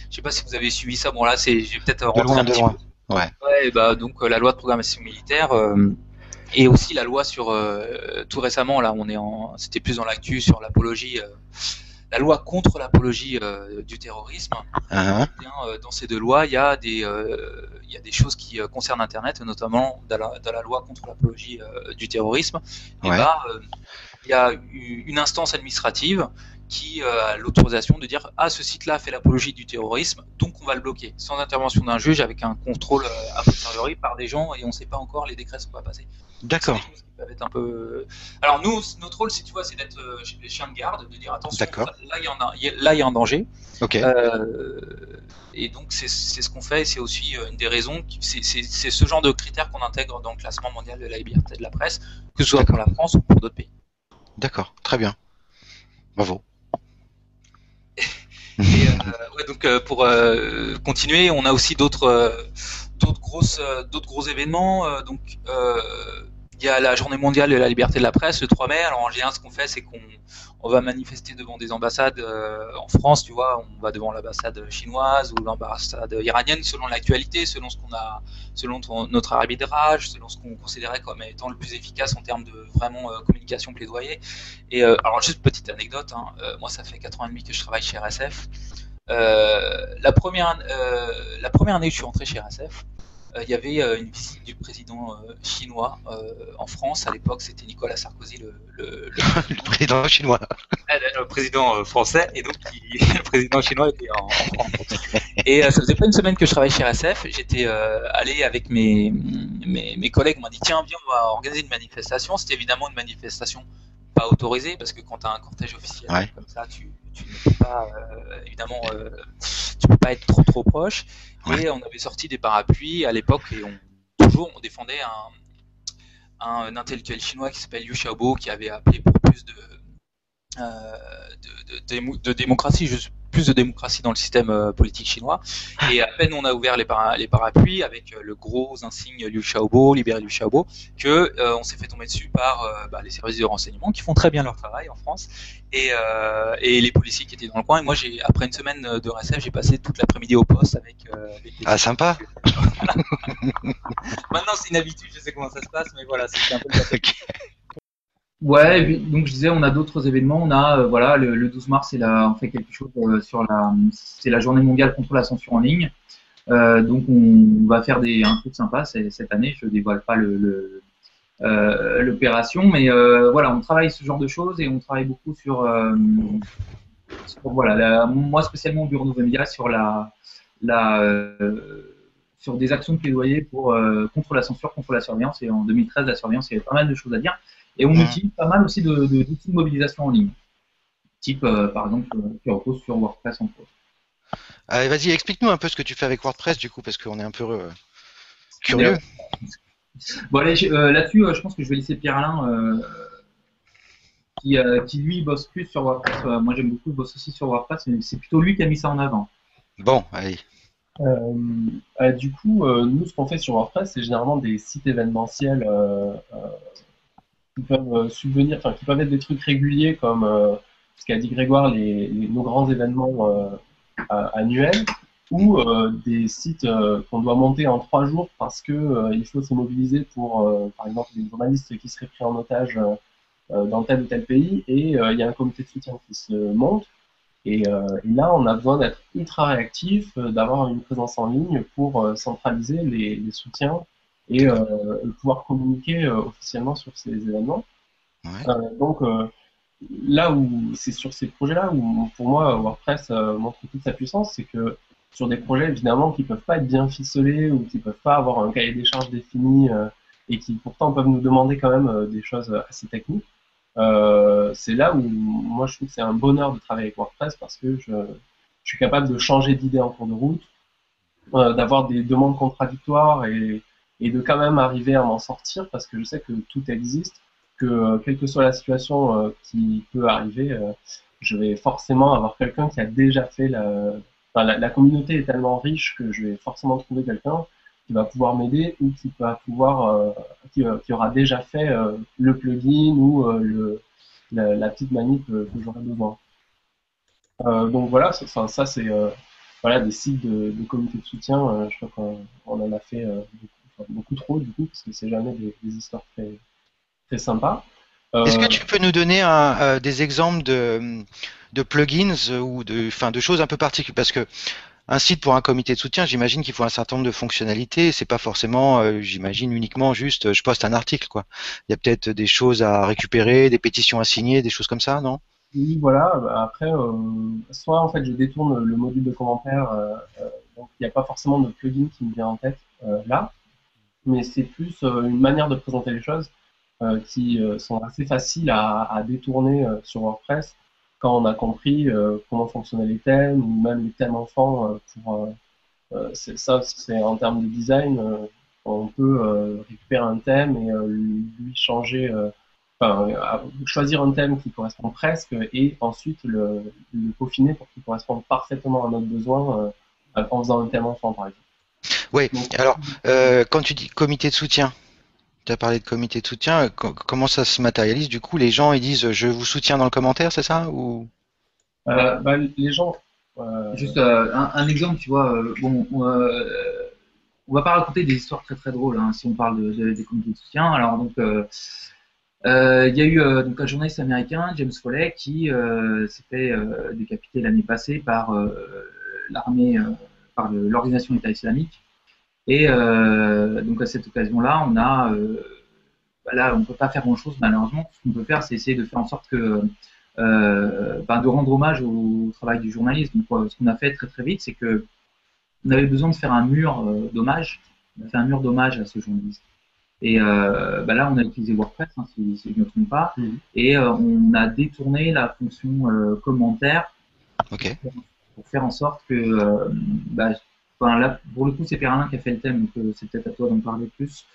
je sais pas si vous avez suivi ça. Bon là, c'est, j'ai peut-être rentré un petit peu. Ouais. ouais bah donc la loi de programmation militaire et aussi la loi sur tout récemment là, on est en, c'était plus dans l'actu sur l'apologie la loi contre l'apologie du terrorisme. Uh-huh. dans ces deux lois, il y a des, il y a des choses qui concernent Internet, notamment dans la, dans la loi contre l'apologie du terrorisme. Et bah, il y a une instance administrative qui a l'autorisation de dire ah ce site-là fait l'apologie du terrorisme, donc on va le bloquer, sans intervention d'un juge, avec un contrôle a posteriori par des gens et on ne sait pas encore, les décrets sont pas passés. D'accord. Un peu... Alors nous, notre rôle, c'est tu vois, c'est d'être euh, chien de garde, de dire attention, là il y en a, là il y a un danger. Ok. Euh, et donc c'est ce qu'on fait, c'est aussi euh, une des raisons, c'est ce genre de critères qu'on intègre dans le classement mondial de la liberté de la presse, que ce soit pour la France ou pour d'autres pays. D'accord, très bien. Bravo. <laughs> Et ouais, donc pour continuer, on a aussi d'autres d'autres grosses d'autres gros événements. donc il y a la journée mondiale de la liberté de la presse le 3 mai. Alors en général, ce qu'on fait, c'est qu'on on va manifester devant des ambassades euh, en France, tu vois, on va devant l'ambassade chinoise ou l'ambassade iranienne selon l'actualité, selon ce qu'on a, selon notre arbitrage, selon ce qu'on considérait comme étant le plus efficace en termes de vraiment euh, communication plaidoyer. Et euh, alors juste petite anecdote, hein, moi ça fait 4 ans et demi que je travaille chez RSF. La première la première année que je suis rentré chez RSF, euh, il y avait euh, une visite du président euh, chinois en France. À l'époque, c'était Nicolas Sarkozy, le, le, le... <laughs> président chinois. le président français, et donc <laughs> le président chinois était en, France. Et ça faisait pas une semaine que je travaillais chez RSF. J'étais allé avec mes, mes, mes collègues, on m'a dit tiens, viens, on va organiser une manifestation. C'était évidemment une manifestation pas autorisée, parce que quand tu as un cortège officiel comme ça, tu, tu ne peux pas, évidemment, tu peux pas être trop trop proche. Et on avait sorti des parapluies à l'époque et on, toujours on défendait un, un, intellectuel chinois qui s'appelle Liu Xiaobo qui avait appelé pour plus de, euh, de, de, de, démocratie. Je plus de démocratie dans le système euh, politique chinois. Et à peine on a ouvert les, les parapluies avec euh, le gros insigne Liu Xiaobo, libéré Liu Xiaobo, que euh, on s'est fait tomber dessus par bah, les services de renseignement qui font très bien leur travail en France et, et les policiers qui étaient dans le coin. Et moi, j'ai après une semaine de RSF, j'ai passé toute l'après-midi au poste avec. avec ah sympa. <laughs> Maintenant, c'est une habitude, je sais comment ça se passe, mais voilà, c'est un peu le <laughs> Ouais, donc je disais, on a d'autres événements. On a, euh, voilà, le, 12 mars, on fait quelque chose euh, sur la, c'est la journée mondiale contre la censure en ligne. Euh, donc on va faire des, un truc sympa cette année. Je dévoile pas le, l'opération, mais voilà, on travaille ce genre de choses et on travaille beaucoup sur, voilà, moi spécialement au bureau Nouveau Média sur la, la sur des actions de plaidoyer pour contre la censure, contre la surveillance. Et en 2013, la surveillance, il y avait pas mal de choses à dire. Et on utilise pas mal aussi d'outils de, de, mobilisation en ligne, type euh, par exemple euh, qui repose sur WordPress en prose. Allez, vas-y, explique-nous un peu ce que tu fais avec WordPress du coup, parce qu'on est un peu euh, curieux. Bon, allez, là-dessus, je pense que je vais laisser Pierre-Alain, qui, qui, lui bosse plus sur WordPress. moi, j'aime beaucoup, il bosse aussi sur WordPress, mais c'est plutôt lui qui a mis ça en avant. Bon, allez. du coup, nous, ce qu'on fait sur WordPress, c'est généralement des sites événementiels qui peuvent euh, subvenir, enfin qui peuvent être des trucs réguliers comme euh, ce qu'a dit Grégoire, les, nos grands événements euh, annuels, ou des sites qu'on doit monter en trois jours parce que il faut se mobiliser pour, par exemple, des journalistes qui seraient pris en otage dans tel ou tel pays, et il y a un comité de soutien qui se monte. Et, là, on a besoin d'être ultra réactif, d'avoir une présence en ligne pour centraliser les soutiens et, euh, pouvoir communiquer euh, officiellement sur ces événements. Euh, donc là où c'est sur ces projets-là où pour moi WordPress montre toute sa puissance, c'est que sur des projets évidemment qui peuvent pas être bien ficelés ou qui peuvent pas avoir un cahier des charges défini et qui pourtant peuvent nous demander quand même des choses assez techniques. c'est là où moi je trouve que c'est un bonheur de travailler avec WordPress parce que je, je suis capable de changer d'idée en cours de route, d'avoir des demandes contradictoires et, et de quand même arriver à m'en sortir parce que je sais que tout existe, que euh, quelle que soit la situation euh, qui peut arriver, euh, je vais forcément avoir quelqu'un qui a déjà fait la... La, communauté est tellement riche que je vais forcément trouver quelqu'un qui va pouvoir m'aider ou qui va pouvoir qui, qui, aura déjà fait le plugin ou le, la, petite manip que j'aurais besoin. donc voilà, ça, c'est voilà des sites de, de communauté de soutien. je crois qu'on en a fait beaucoup beaucoup trop du coup, parce que c'est jamais des, histoires très, très sympas. Est-ce que tu peux nous donner un, des exemples de, de plugins ou de, fin, de choses un peu particulières? Parce que un site pour un comité de soutien, j'imagine qu'il faut un certain nombre de fonctionnalités. C'est pas forcément, euh, j'imagine uniquement juste, euh, je poste un article, quoi. Il y a peut-être des choses à récupérer, des pétitions à signer, des choses comme ça, non? Oui, voilà. Bah, après, euh, soit en fait, je détourne le module de commentaires, donc il n'y a pas forcément de plugin qui me vient en tête là, mais c'est plus une manière de présenter les choses qui sont assez faciles à détourner sur WordPress quand on a compris euh, comment fonctionnaient les thèmes, ou même les thèmes enfants, euh, pour euh, ça, c'est en termes de design, on peut récupérer un thème et lui changer, enfin, choisir un thème qui correspond presque et ensuite le, peaufiner pour qu'il corresponde parfaitement à notre besoin en faisant un thème enfant, par exemple. Oui, alors, quand tu dis comité de soutien, tu as parlé de comité de soutien. comment ça se matérialise Du coup, les gens ils disent je vous soutiens dans le commentaire, c'est ça ou? Euh, bah, Les gens. Euh, Juste euh, un, exemple, tu vois. bon, on va pas raconter des histoires très très drôles hein, si on parle de, des comités de soutien. Alors donc. il y a eu donc un journaliste américain, James Foley, qui s'est fait décapiter l'année passée par l'armée, par l'organisation État islamique. Et euh, donc à cette occasion-là, on a, euh, bah là, on peut pas faire grand-chose malheureusement. Ce qu'on peut faire, c'est essayer de faire en sorte que, euh, bah, de rendre hommage au travail du journaliste. Donc, ce qu'on a fait très très vite, c'est que on avait besoin de faire un mur d'hommage. On a fait un mur d'hommage à ce journaliste. Et euh, bah là, on a utilisé WordPress, hein, si, je ne me trompe pas, mmh. et on a détourné la fonction commentaire pour, faire en sorte que pour le coup, c'est Perlin qui a fait le thème, donc euh, c'est peut-être à toi d'en parler plus.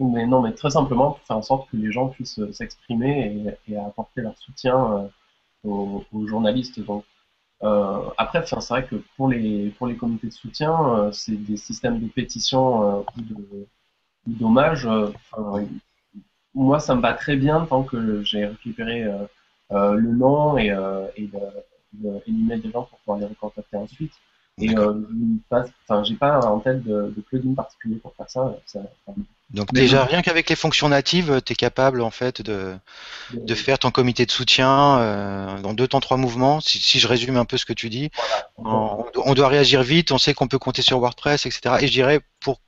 Mais non, mais très simplement pour faire en sorte que les gens puissent euh, s'exprimer et, apporter leur soutien euh, aux, journalistes. Donc, après, c'est vrai que pour les, pour les comités de soutien, c'est des systèmes de pétition ou de d'hommage. moi, ça me va très bien tant que j'ai récupéré le nom et, et l'email des gens pour pouvoir les recontacter ensuite. Et euh, j'ai pas en tête de, de, plugin particulier pour faire ça. donc déjà, rien qu'avec les fonctions natives, tu es capable en fait de, de faire ton comité de soutien euh, dans deux temps trois mouvements. Si, si, je résume un peu ce que tu dis, on, on, doit réagir vite, on sait qu'on peut compter sur WordPress, etc. Et je dirais pour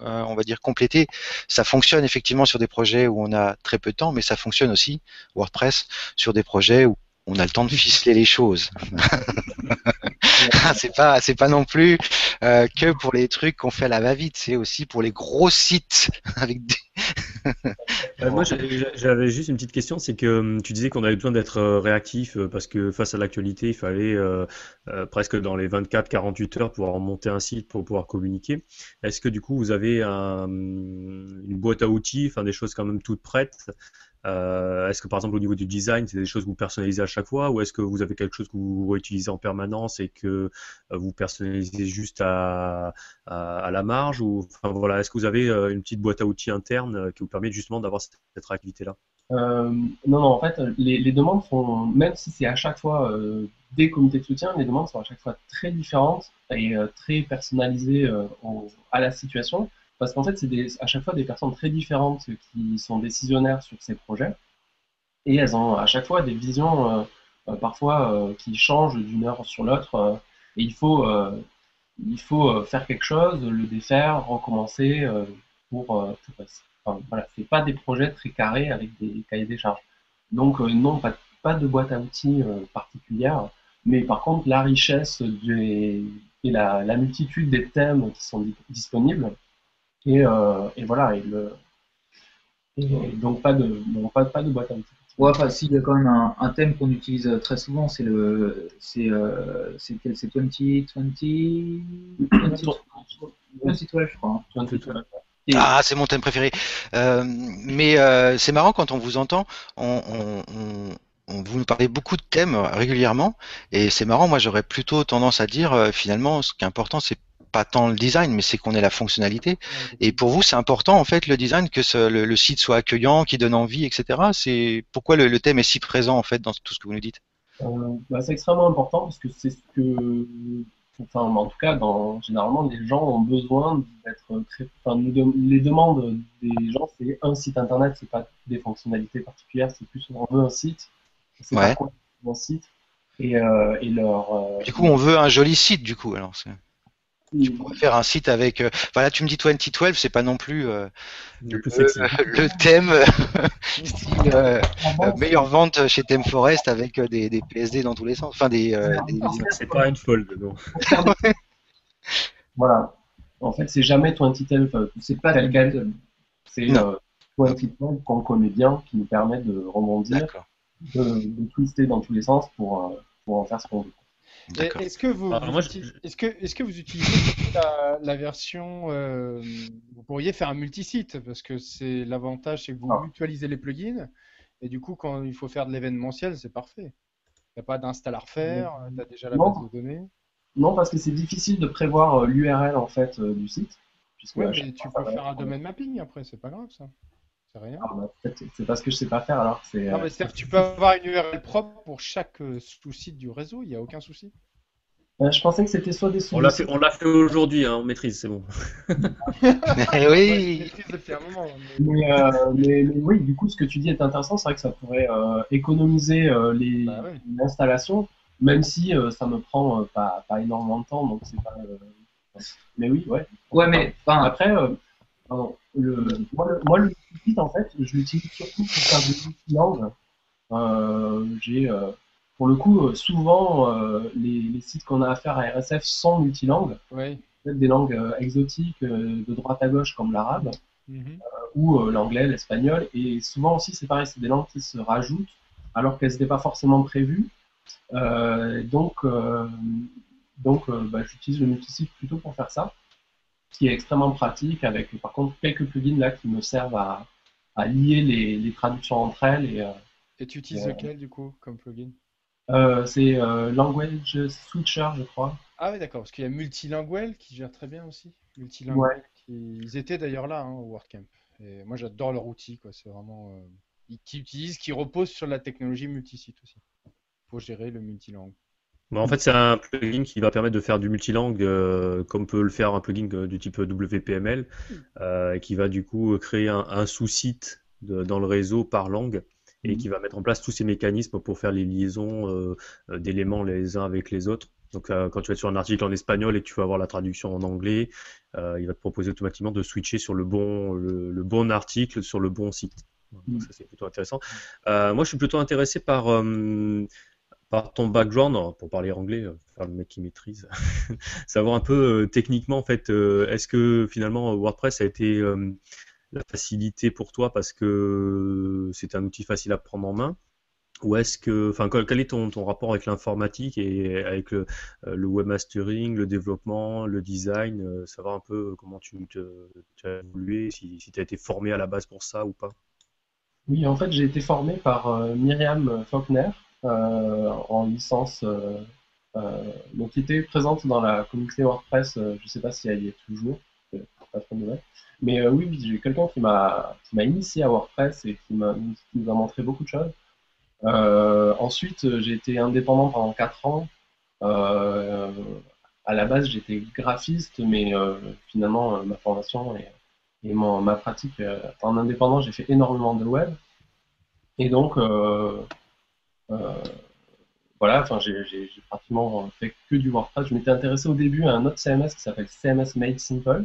euh, on va dire compléter, ça fonctionne effectivement sur des projets où on a très peu de temps, mais ça fonctionne aussi WordPress sur des projets où on a le temps de ficeler les choses. <laughs> c'est pas, c'est pas non plus euh, que pour les trucs qu'on fait à la va-vite, c'est aussi pour les gros sites avec euh, moi, j'avais juste une petite question, c'est que hum, tu disais qu'on avait besoin d'être euh, réactif parce que face à l'actualité, il fallait presque dans les 24-48 heures pouvoir monter un site pour pouvoir communiquer. Est-ce que du coup, vous avez une boîte à outils, enfin des choses quand même toutes prêtes euh, est-ce que par exemple au niveau du design, c'est des choses que vous personnalisez à chaque fois ou est-ce que vous avez quelque chose que vous réutilisez en permanence et que euh, vous personnalisez juste à, la marge ou enfin voilà, est-ce que vous avez euh, une petite boîte à outils interne qui vous permet justement d'avoir cette, activité-là Non, non, en fait, les demandes sont, même si c'est à chaque fois des comités de soutien, les demandes sont à chaque fois très différentes et très personnalisées à la situation. Parce qu'en fait, c'est à chaque fois des personnes très différentes qui sont décisionnaires sur ces projets. Et elles ont à chaque fois des visions euh, euh, parfois euh, qui changent d'une heure sur l'autre. et il faut, il faut faire quelque chose, le défaire, recommencer pour. voilà, pas des projets très carrés avec des cahiers des charges. Donc non, pas, pas de boîte à outils particulière, mais par contre la richesse et la, la multitude des thèmes qui sont disponibles et, euh, et voilà, et, le, et donc pas de, bon, pas, pas de boîte à outils. Ouais, enfin, s'il y a quand même un, un thème qu'on utilise très souvent, c'est le, c'est, euh, c'est quel, c'est 20, 20, 20, 2012, je crois. 2012. Ah, c'est mon thème préféré. Euh, mais euh, c'est marrant quand on vous entend, on, on, on, vous nous parlez beaucoup de thèmes régulièrement, et c'est marrant. Moi, j'aurais plutôt tendance à dire, euh, finalement, ce qui est important, c'est pas tant le design, mais c'est qu'on ait la fonctionnalité. Et pour vous, c'est important en fait le design, que le, site soit accueillant, qui donne envie, etc. C'est pourquoi le, thème est si présent en fait dans tout ce que vous nous dites? Euh, bah, c'est extrêmement important parce que c'est ce que enfin, en tout cas, dans, généralement, les gens ont besoin d'être très, enfin, les demandes des gens, c'est un site internet, c'est pas des fonctionnalités particulières, c'est plus on veut un site, c'est ouais. quoi un site et, euh, et leur. Euh, du coup, on veut un joli site, du coup, alors. Tu pourrais faire un site avec. Euh... Voilà, tu me dis 2012, c'est pas non plus euh, le, <laughs> le, thème <laughs> style, euh, euh, meilleure vente chez ThemeForest avec euh, des, des, PSD dans tous les sens. Enfin, des. des... C'est pas une fold, non. <laughs> voilà. En fait, c'est jamais 2012. C'est pas tel quel. C'est 2012 qu'on connaît bien, qui nous permet de rebondir, de, de, twister dans tous les sens pour, pour en faire ce qu'on veut. Est-ce que vous, Alors, vous moi, utilisez, je... est-ce que, est-ce que vous utilisez la, la version, euh, vous pourriez faire un multisite parce que c'est l'avantage, c'est que vous ah. mutualisez les plugins et du coup quand il faut faire de l'événementiel, c'est parfait. Il n'y a pas d'install à refaire, tu as déjà la non. base de données. Non, parce que c'est difficile de prévoir l'URL en fait euh, du site. Ouais, mais tu peux faire un domaine mapping après, c'est pas grave ça. C'est rien. Ah, bah, c'est parce que je sais pas faire alors. C'est, non, mais c'est-à-dire que tu peux avoir une URL propre pour chaque sous-site du réseau, il n'y a aucun souci. Euh, je pensais que c'était soit des sous On l'a fait, on l'a fait aujourd'hui, hein, on maîtrise, c'est bon. <laughs> oui. Mais, euh, mais, mais, oui, du coup, ce que tu dis est intéressant. C'est vrai que ça pourrait euh, économiser euh, les bah, ouais. l'installation, même si euh, ça me prend pas, pas énormément de temps. Donc c'est pas. Mais oui, ouais. Ouais, mais enfin, après, le, moi, le, moi, le site, en fait, je l'utilise surtout pour faire des multilangues. j'ai pour le coup, euh, souvent, euh, les, les, sites qu'on a à faire à RSF sont multilangues. Oui. Peut-être des langues euh, exotiques de droite à gauche comme l'arabe mm -hmm. ou l'anglais, l'espagnol. Et souvent aussi, c'est pareil, c'est des langues qui se rajoutent alors qu'elles n'étaient pas forcément prévues. donc, donc bah, j'utilise le multisite plutôt pour faire ça, qui est extrêmement pratique avec par contre quelques plugins là qui me servent à, à lier les, les, traductions entre elles. Et, et tu utilises lequel du coup comme plugin? Euh, c'est euh, Language Switcher, je crois. Ah oui, d'accord, parce qu'il y a Multilingual qui gère très bien aussi. Multilingual. Ouais. Qui... Ils étaient d'ailleurs là hein, au WordCamp. Et moi, j'adore leur outil, quoi. C'est vraiment. Euh... Qui utilisent, qui repose sur la technologie multisite aussi. Pour gérer le multilangue. Bah, en fait, c'est un plugin qui va permettre de faire du multilangue, euh, comme peut le faire un plugin du type WPML, euh, qui va du coup créer un, un sous-site dans le réseau par langue et qui va mettre en place tous ces mécanismes pour faire les liaisons euh, d'éléments les uns avec les autres. Donc euh, quand tu vas sur un article en espagnol et que tu vas avoir la traduction en anglais, euh, il va te proposer automatiquement de switcher sur le bon, le, le bon article sur le bon site. Donc, ça c'est plutôt intéressant. Euh, moi je suis plutôt intéressé par euh, par ton background, pour parler anglais, faire le mec qui maîtrise, <laughs> savoir un peu techniquement en fait, est-ce que finalement WordPress a été la facilité pour toi parce que c'est un outil facile à prendre en main? Ou est-ce que, enfin, quel est ton, ton rapport avec l'informatique et avec le, le, webmastering, le développement, le design, euh, savoir un peu comment tu, te, as évolué, si, si tu as été formé à la base pour ça ou pas? Oui, en fait, j'ai été formé par euh, Myriam Faulkner euh, en licence, euh, donc qui était présente dans la communauté WordPress, je ne sais pas si elle y est toujours, pas trop nouvelle. Mais euh, oui, j'ai quelqu'un qui m'a initié à WordPress et qui, nous a montré beaucoup de choses. Euh, ensuite, j'ai été indépendant pendant 4 ans. Euh, à la base, j'étais graphiste, mais euh, finalement, euh, ma formation et, ma pratique en indépendant, j'ai fait énormément de web. Et donc, voilà, enfin, j'ai, pratiquement fait que du WordPress. Je m'étais intéressé au début à un autre CMS qui s'appelle CMS Made Simple.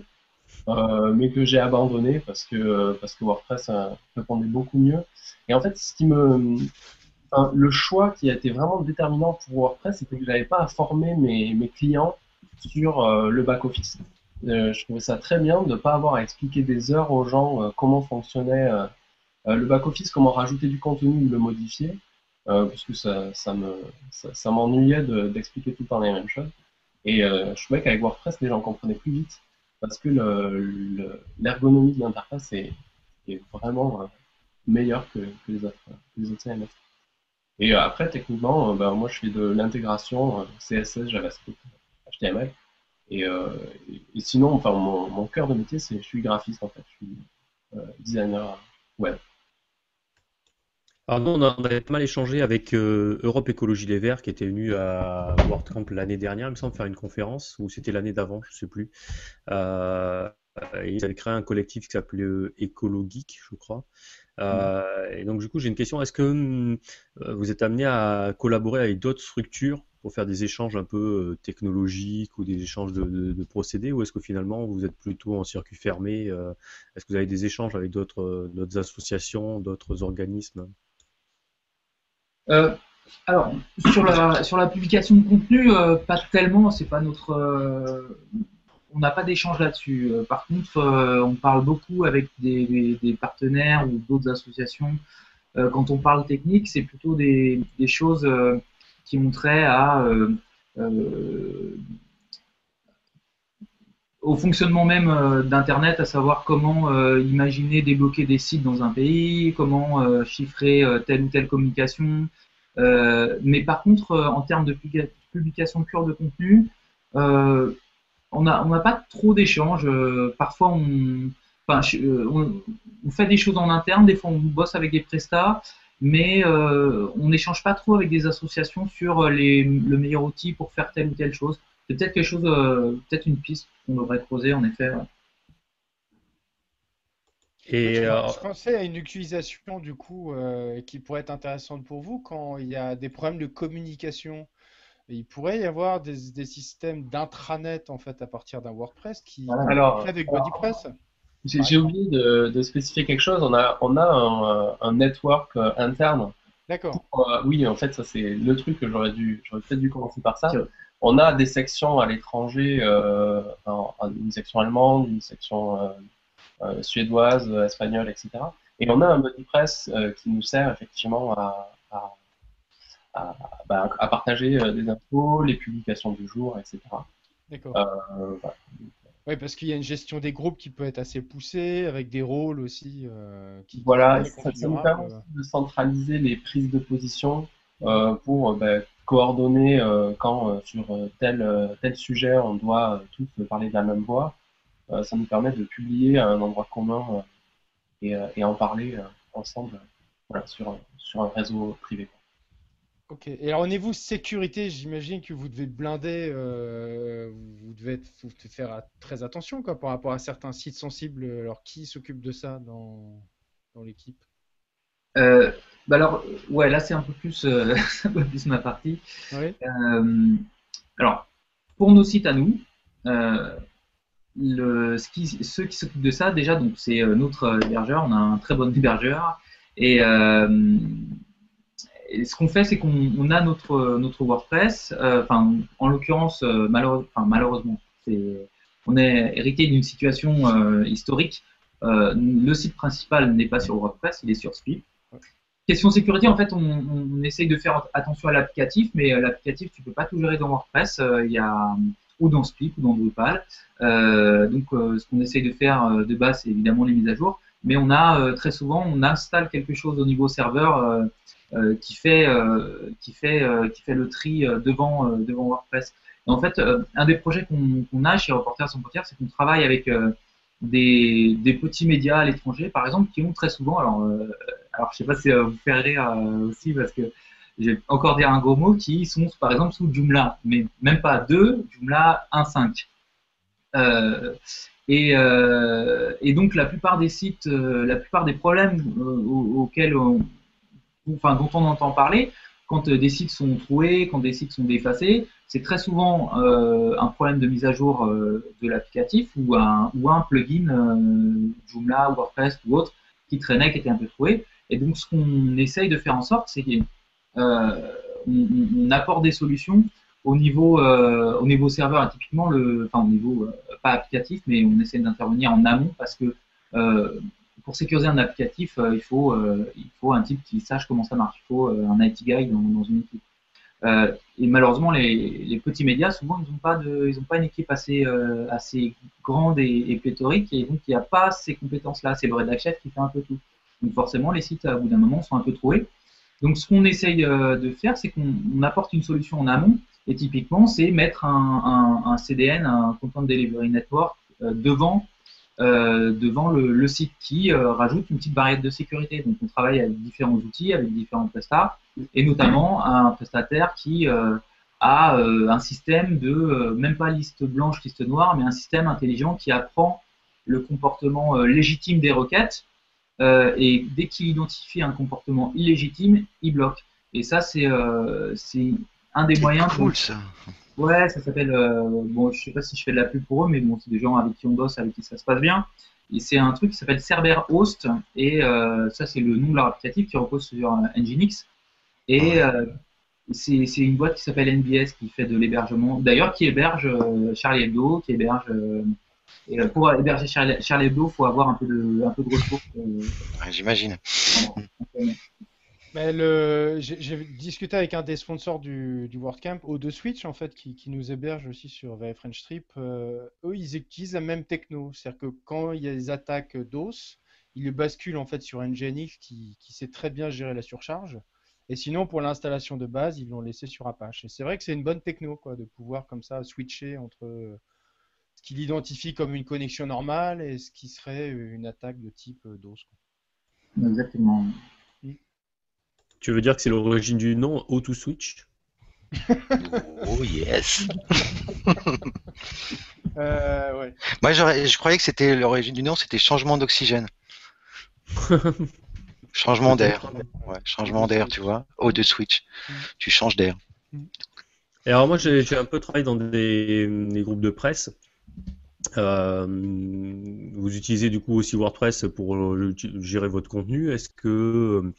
Euh, mais que j'ai abandonné parce que, parce que WordPress euh, répondait beaucoup mieux. Et en fait, ce qui me, le choix qui a été vraiment déterminant pour WordPress, c'était que je n'avais pas à former mes, clients sur euh, le back-office. Euh, je trouvais ça très bien de ne pas avoir à expliquer des heures aux gens euh, comment fonctionnait le back-office, comment rajouter du contenu ou le modifier, parce que ça, ça me, ça, ça m'ennuyait d'expliquer tout le temps les mêmes choses. Et je trouvais qu'avec WordPress, les gens comprenaient plus vite parce que l'ergonomie de l'interface est, vraiment euh, meilleure que, les autres, CMS. Et euh, après, techniquement, euh, ben, moi je fais de l'intégration CSS, JavaScript, HTML. Et, sinon, enfin, mon, mon cœur de métier, c'est je suis graphiste en fait, je suis designer web. Alors nous, on, a, mal échangé avec euh, Europe Écologie Les Verts qui était venu à WordCamp l'année dernière, il me semble, faire une conférence, ou c'était l'année d'avant, je sais plus. Euh, ils avaient créé un collectif qui s'appelait euh, Écologeek, je crois. Euh, et donc du coup, j'ai une question. Est-ce que hum, vous êtes amené à collaborer avec d'autres structures pour faire des échanges un peu technologiques ou des échanges de, procédés, ou est-ce que finalement vous êtes plutôt en circuit fermé Est-ce que vous avez des échanges avec d'autres associations, d'autres organismes? Euh, alors, sur la, sur la publication de contenu, euh, pas tellement, c'est pas notre. Euh, on n'a pas d'échange là-dessus. par contre, on parle beaucoup avec des, partenaires ou d'autres associations. quand on parle technique, c'est plutôt des, des choses qui ont trait à au fonctionnement même d'Internet, à savoir comment imaginer débloquer des sites dans un pays, comment chiffrer telle ou telle communication, euh, mais par contre, euh, en termes de publication pure de contenu, euh, on n'a pas trop d'échanges. parfois, on, fait des choses en interne, des fois on bosse avec des prestats, mais on n'échange pas trop avec des associations sur le meilleur outil pour faire telle ou telle chose. C'est peut-être quelque chose, peut-être une piste qu'on devrait creuser en effet. Et je, pensais à une utilisation du coup euh, qui pourrait être intéressante pour vous quand il y a des problèmes de communication. Il pourrait y avoir des, systèmes d'intranet en fait à partir d'un WordPress qui alors, avec BodyPress. J'ai oublié de, spécifier quelque chose. On a, on a un, network euh, interne. D'accord. Euh, oui, en fait, ça c'est le truc que j'aurais dû, j'aurais peut-être dû commencer par ça. On a des sections à l'étranger, une section allemande, une section euh, suédoise, espagnole, etc. Et on a un BodyPress euh, qui nous sert effectivement à, à, bah, partager euh, des infos, les publications du jour, etc. D'accord. Oui, parce qu'il y a une gestion des groupes qui peut être assez poussée, avec des rôles aussi. qui, voilà, ça, nous permet de centraliser les prises de position pour bah, coordonner quand sur tel, tel sujet on doit tous parler de la même voix. Euh, ça nous permet de publier à un endroit commun euh, et, euh, et, en parler ensemble voilà, sur, sur un réseau privé. Ok. Et alors au niveau sécurité, j'imagine que vous devez blinder, vous devez faire très attention quoi, par rapport à certains sites sensibles. Alors qui s'occupe de ça dans, dans l'équipe? Bah Alors ouais, là c'est un peu plus, <laughs> un peu plus ma partie. Oui. alors pour nos sites à nous, le, ce qui, ceux qui s'occupent de ça, déjà, donc c'est euh, notre hébergeur, on a un très bon hébergeur. Et, euh, ce qu'on fait, c'est qu'on a notre, notre WordPress, euh, enfin, en l'occurrence, malheureusement, on est hérité d'une situation historique. le site principal n'est pas sur WordPress, il est sur Spip. Question sécurité, en fait, on, essaye de faire attention à l'applicatif, mais l'applicatif, tu peux pas tout gérer dans WordPress. Il y a ou dans Split ou dans Drupal. Euh, donc, euh, ce qu'on essaye de faire euh, de base, c'est évidemment les mises à jour, mais on a très souvent, on installe quelque chose au niveau serveur qui fait le tri devant devant WordPress. en fait, un des projets qu'on a chez Reporters sans frontières, c'est qu'on travaille avec des, des, petits médias à l'étranger, par exemple, qui ont très souvent, alors, alors je sais pas si ça vous faire rire aussi, parce que j'ai encore dire un gros mot, qui sont par exemple sous Joomla, mais même pas 2, Joomla 1.5. Euh, et, euh, et, donc la plupart des sites, euh, la plupart des problèmes auxquels enfin, dont on entend parler, quand des sites sont troués, quand des sites sont défacés, c'est très souvent un problème de mise à jour de l'applicatif ou un, ou un plugin Joomla, WordPress ou autre qui traînait, qui était un peu troué. Et donc ce qu'on essaye de faire en sorte, c'est euh, on, apporte des solutions au niveau, euh, au niveau serveur, typiquement, le, enfin au niveau euh, pas applicatif, mais on essaie d'intervenir en amont parce que pour sécuriser un applicatif, il, faut, il faut un type qui sache comment ça marche. Il faut un IT guy dans, une équipe. et malheureusement, les, petits médias, souvent, ils n'ont pas, pas une équipe assez, assez grande et, pléthorique, et donc il n'y a pas ces compétences-là. C'est le rédac qui fait un peu tout. Donc forcément, les sites, à bout d'un moment, sont un peu troués. Donc, ce qu'on essaye euh, de faire, c'est qu'on apporte une solution en amont. Et typiquement, c'est mettre un, CDN, un Content Delivery Network, euh, devant devant le, site qui rajoute une petite barrière de sécurité. Donc on travaille avec différents outils, avec différents prestats, et notamment un prestataire qui a un système de, même pas liste blanche, liste noire, mais un système intelligent qui apprend le comportement légitime des requêtes euh, et dès qu'il identifie un comportement illégitime, il bloque. Et ça, c'est euh, un des moyens. Cool, ça. Ouais, ça s'appelle. Euh, bon, je sais pas si je fais de la pub pour eux, mais bon, c'est des gens avec qui on bosse, avec qui ça se passe bien. Et c'est un truc qui s'appelle Cerber Host, et euh, ça, c'est le nom de leur applicatif qui repose sur Nginx. Et c'est une boîte qui s'appelle NBS qui fait de l'hébergement. D'ailleurs, qui héberge Charlie Hebdo, qui héberge et euh, pour héberger Charlie Hebdo, il faut avoir un peu de, un peu de ressources. Euh, j'imagine. J'ai discuté avec un des sponsors du, du WordCamp, O2 Switch, en fait, qui, qui, nous héberge aussi sur VF French Trip. Euh, eux, ils utilisent la même techno. C'est-à-dire que quand il y a des attaques DOS, ils le basculent en fait sur Nginx qui, qui sait très bien gérer la surcharge. Et sinon, pour l'installation de base, ils l'ont laissé sur Apache. Et c'est vrai que c'est une bonne techno, quoi, de pouvoir comme ça switcher entre ce qu'il identifie comme une connexion normale et ce qui serait une attaque de type euh, DOS. Exactement. Mm. Tu veux dire que c'est l'origine du nom Auto-Switch? Oh yes <laughs> euh, ouais. Moi je croyais que c'était l'origine du nom, c'était changement d'oxygène. <laughs> changement d'air. Ouais, changement d'air, tu vois. Eau de switch. Mm. Tu changes d'air. Et alors moi j'ai un peu travaillé dans des groupes de presse vous utilisez du coup aussi WordPress pour euh, gérer votre contenu. Est-ce que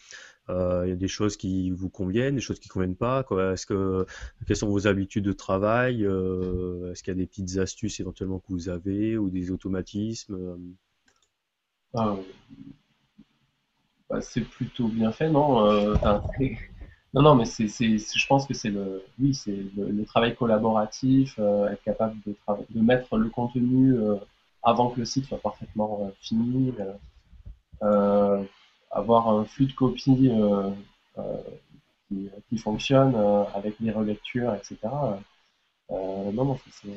euh, il y a des choses qui vous conviennent, des choses qui ne conviennent pas? Est-ce que quelles sont vos habitudes de travail? Est-ce qu'il y a des petites astuces éventuellement que vous avez ou des automatismes bah, C'est plutôt bien fait, non? Non, non, mais c'est, je pense que c'est le, oui, c'est le, travail collaboratif, euh, être capable de, de mettre le contenu euh, avant que le site soit parfaitement euh, fini, avoir un flux de copies qui, qui, fonctionne avec les relectures, etc. non, non, c'est,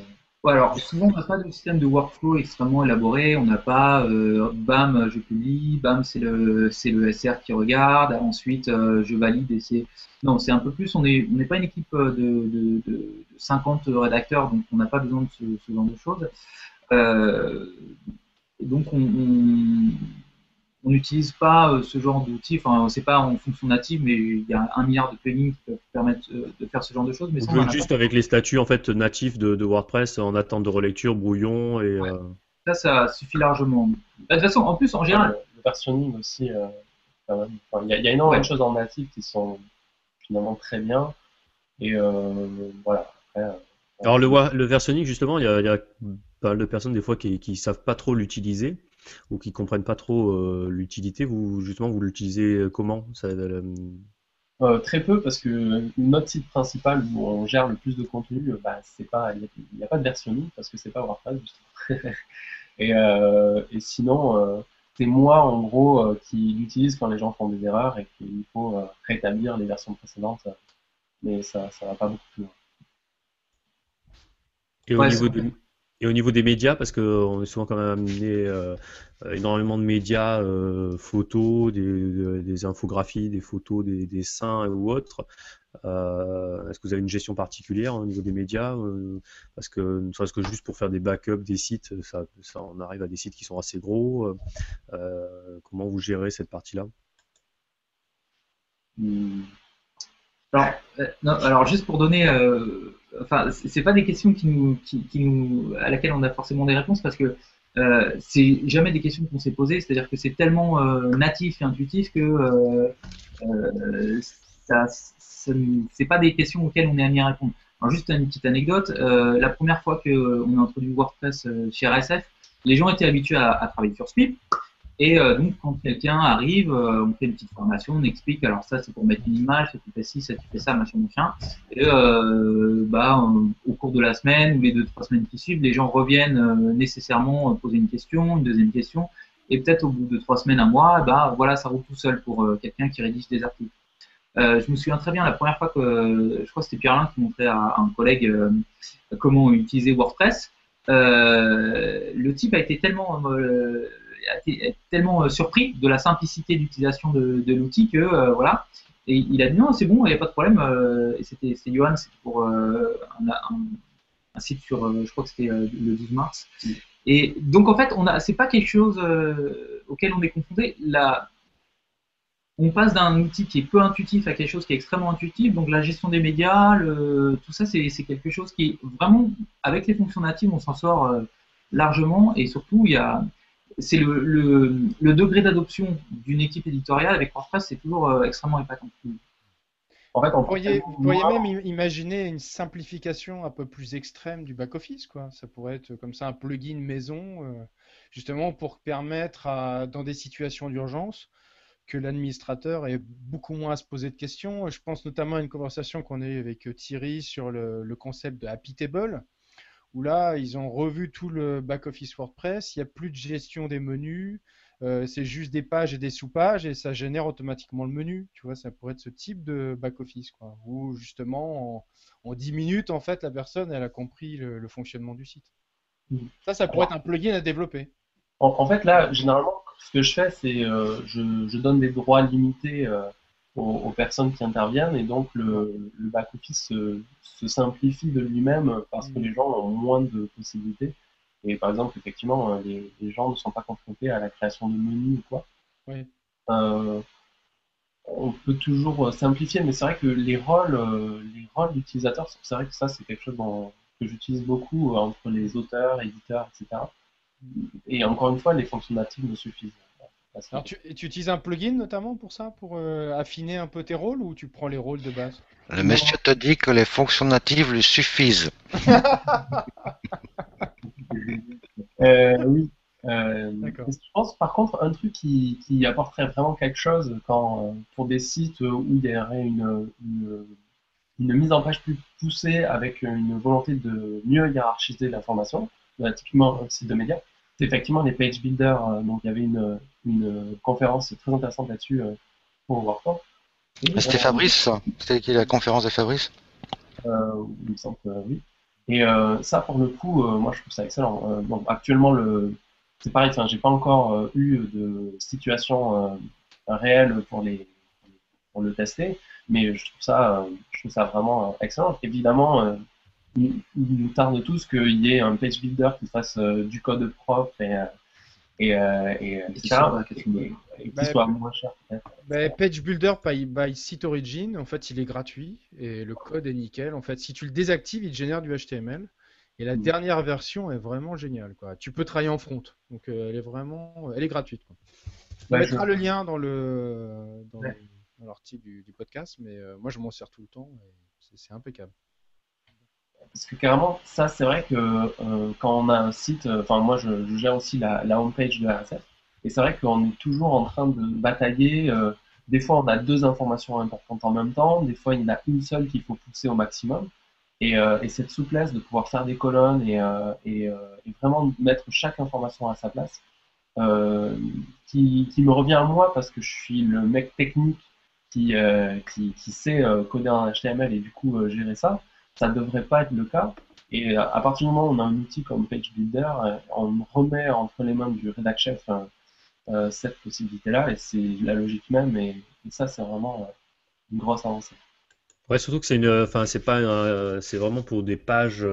alors souvent on n'a pas de système de workflow extrêmement élaboré, on n'a pas euh, bam je publie, bam c'est le c'est le SR qui regarde, ensuite euh, je valide et c'est non c'est un peu plus on est on n'est pas une équipe de, de, de, 50 rédacteurs donc on n'a pas besoin de ce, ce genre de choses. Euh, donc on, on on n'utilise pas euh, ce genre d'outils. Enfin, c'est pas en fonction native, mais il y a un milliard de plugins qui peuvent permettre euh, de faire ce genre de choses. Mais ça, juste avec les statuts en fait natifs de, WordPress en attente de relecture, brouillon et. Euh, ça, ça suffit largement. Bah, de toute façon, en plus, en général. Le, versionning aussi. il, y a, énormément de choses en natif qui sont finalement très bien. Et voilà. Alors le, le versionning, justement, il y, a, pas mal de personnes des fois qui ne savent pas trop l'utiliser ou qui comprennent pas trop euh, l'utilité, vous justement vous l'utilisez comment? Ça, euh, très peu parce que notre site principal où on gère le plus de contenu, bah, c'est pas, il n'y a, pas de versionning parce que c'est pas WordPress justement. <laughs> et, euh, et, sinon, c'est moi en gros qui l'utilise quand les gens font des erreurs et qu'il faut rétablir les versions précédentes. Mais ça, ça va pas beaucoup plus loin. Et au niveau de, et au niveau des médias, parce qu'on est souvent quand même amené euh, énormément de médias, euh, photos, des, infographies, des photos, des, dessins ou autres. Euh, est-ce que vous avez une gestion particulière au niveau des médias Parce que ne serait-ce que juste pour faire des backups des sites, ça, on arrive à des sites qui sont assez gros. comment vous gérez cette partie-là? Hmm. alors, juste pour donner enfin, c'est pas des questions à laquelle on a forcément des réponses parce que euh, c'est jamais des questions qu'on s'est posées. C'est-à-dire que c'est tellement euh, natif et intuitif que euh, euh ça, c'est pas des questions auxquelles on est amené à répondre. Juste une petite anecdote. Euh, la première fois qu'on a introduit WordPress chez RSF, les gens étaient habitués à, à travailler sur Swift et euh, donc, quand quelqu'un arrive, euh, on fait une petite formation, on explique, alors ça, c'est pour mettre une image, ça tu fais ci, ça tu fais ça, machin, machin. Et euh, bah, au cours de la semaine ou les deux, trois semaines qui suivent, les gens reviennent nécessairement poser une question, une deuxième question. Et peut-être au bout de trois semaines, un mois, bah, voilà, ça roule tout seul pour quelqu'un qui rédige des articles. je me souviens très bien la première fois que, je crois que c'était Pierre-Alain qui montrait à, un collègue comment utiliser WordPress. le type a été tellement, tellement surpris de la simplicité d'utilisation de, l'outil que voilà. Et il a dit non, c'est bon, il n'y a pas de problème. et c'était Johan, c'était pour un, site sur, je crois que c'était le 12 mars. Et donc en fait, on a, c'est pas quelque chose auquel on est confronté. La, on passe d'un outil qui est peu intuitif à quelque chose qui est extrêmement intuitif. Donc la gestion des médias, tout ça, c'est quelque chose qui est vraiment, avec les fonctions natives, on s'en sort euh, largement. Et surtout, il y a, c'est le, degré d'adoption d'une équipe éditoriale avec WordPress, c'est toujours euh, extrêmement épatant. En fait, on pourriez, vous pourriez même imaginer une simplification un peu plus extrême du back-office. quoi. Ça pourrait être comme ça un plugin maison, euh, justement pour permettre à, dans des situations d'urgence, que l'administrateur ait beaucoup moins à se poser de questions. Je pense notamment à une conversation qu'on a eue avec Thierry sur le, concept de Happy Table, où là, ils ont revu tout le back-office WordPress, il n'y a plus de gestion des menus, euh, c'est juste des pages et des sous-pages, et ça génère automatiquement le menu. Tu vois, ça pourrait être ce type de back-office, quoi, où justement, en, 10 minutes, en fait, la personne, elle a compris le, fonctionnement du site. Mmh. Ça, ça pourrait être un plugin à développer. En, fait, là, généralement, ce que je fais, c'est euh, je, donne des droits limités euh, aux, personnes qui interviennent et donc le, back-office se, simplifie de lui-même parce que mm. les gens ont moins de possibilités. Et par exemple, effectivement, euh, les, gens ne sont pas confrontés à la création de menus ou quoi. on peut toujours simplifier, mais c'est vrai que les rôles, les rôles d'utilisateurs, c'est vrai que ça, c'est quelque chose que j'utilise beaucoup entre les auteurs, éditeurs, etc. Et encore une fois, les fonctions natives me suffisent. Alors, tu, tu, utilises un plugin notamment pour ça, pour euh, affiner un peu tes rôles ou tu prends les rôles de base? Le monsieur te dit que les fonctions natives lui suffisent. <laughs> euh, oui. Euh, je pense par contre un truc qui, qui, apporterait vraiment quelque chose quand, euh, pour des sites où il y aurait une, une, une, mise en page plus poussée avec une volonté de mieux hiérarchiser l'information, typiquement un site de médias, effectivement les page builders. Euh, donc il y avait une, une conférence très intéressante là-dessus euh, pour WordPress. C'était Fabrice, C'était qui la conférence de Fabrice? Euh, Il me semble que oui. Et ça, pour le coup, moi je trouve ça excellent. donc actuellement, le... c'est pareil, j'ai pas encore eu de situation réelle pour, les... pour le tester, mais je trouve ça, je trouve ça vraiment excellent. Évidemment, il, nous tarde tous qu'il y ait un page builder qui fasse euh, du code propre et, euh, et, euh, et, qui soit moins cher bah, page Builder by, by SiteOrigin, en fait, il est gratuit et le code est nickel. En fait, si tu le désactives, il génère du HTML. Et la mm. dernière version est vraiment géniale. Quoi. Tu peux travailler en front. Donc, elle est vraiment, elle est gratuite. Quoi. On mettra le lien dans le dans, l'article du, du, podcast, mais moi, je m'en sers tout le temps et c'est impeccable parce que carrément, ça, c'est vrai que euh, quand on a un site, euh, enfin, moi, je, gère aussi la, la homepage de RSF, et c'est vrai qu'on est toujours en train de batailler. Euh, des fois, on a deux informations importantes en même temps, des fois, il y en a une seule qu'il faut pousser au maximum. Et, et, cette souplesse de pouvoir faire des colonnes et, et, et, vraiment mettre chaque information à sa place, qui, qui, me revient à moi parce que je suis le mec technique qui, qui, qui sait coder en HTML et du coup gérer ça ça ne devrait pas être le cas. Et à partir du moment où on a un outil comme PageBuilder, euh, on remet entre les mains du Redact Chef euh, cette possibilité-là, et c'est la logique même, et, ça, c'est vraiment euh, une grosse avancée. Ouais, surtout que c'est une, enfin, c'est pas, c'est vraiment pour des pages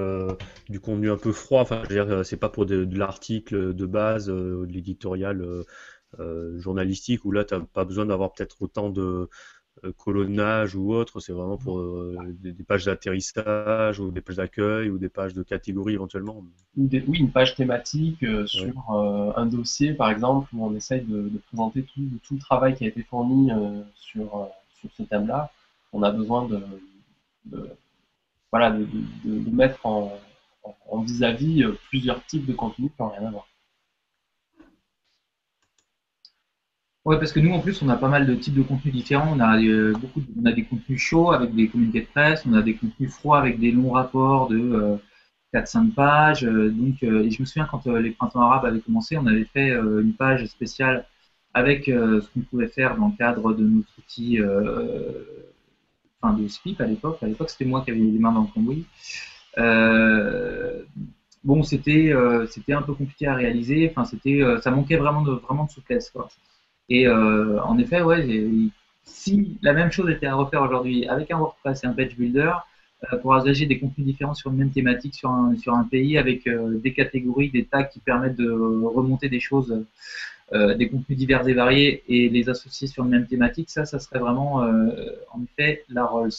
du contenu un peu froid. Enfin, c'est pas pour de, l'article de base, de l'éditorial journalistique où là, tu n'as pas besoin d'avoir peut-être autant de, euh, colonnage ou autre, c'est vraiment pour euh, des, pages d'atterrissage ou des pages d'accueil ou des pages de catégorie éventuellement. oui, une page thématique euh, sur un dossier par exemple où on essaye de, présenter tout, tout, le travail qui a été fourni sur, sur ce thème-là. On a besoin de, voilà, de, mettre en vis-à-vis -vis plusieurs types de contenus qui n'ont rien à voir. Oui, parce que nous, en plus, on a pas mal de types de contenus différents. On a, euh, beaucoup, on a des contenus chauds avec des communiqués de presse, on a des contenus froids avec des longs rapports de euh, 4-5 pages. Euh, donc, euh, et je me souviens quand les printemps arabes avaient commencé, on avait fait une page spéciale avec ce qu'on pouvait faire dans le cadre de notre outil, enfin de SPIP à l'époque. À l'époque, c'était moi qui avais les mains dans le cambouis. bon, c'était c'était un peu compliqué à réaliser. Enfin, c'était ça manquait vraiment de vraiment de souplesse quoi. Et en effet, ouais, si la même chose était à refaire aujourd'hui avec un WordPress et un page builder, pour agréger des contenus différents sur une même thématique sur un, sur un pays avec des catégories, des tags qui permettent de remonter des choses, des contenus divers et variés et les associer sur une même thématique, ça, ça serait vraiment en effet la Rolls.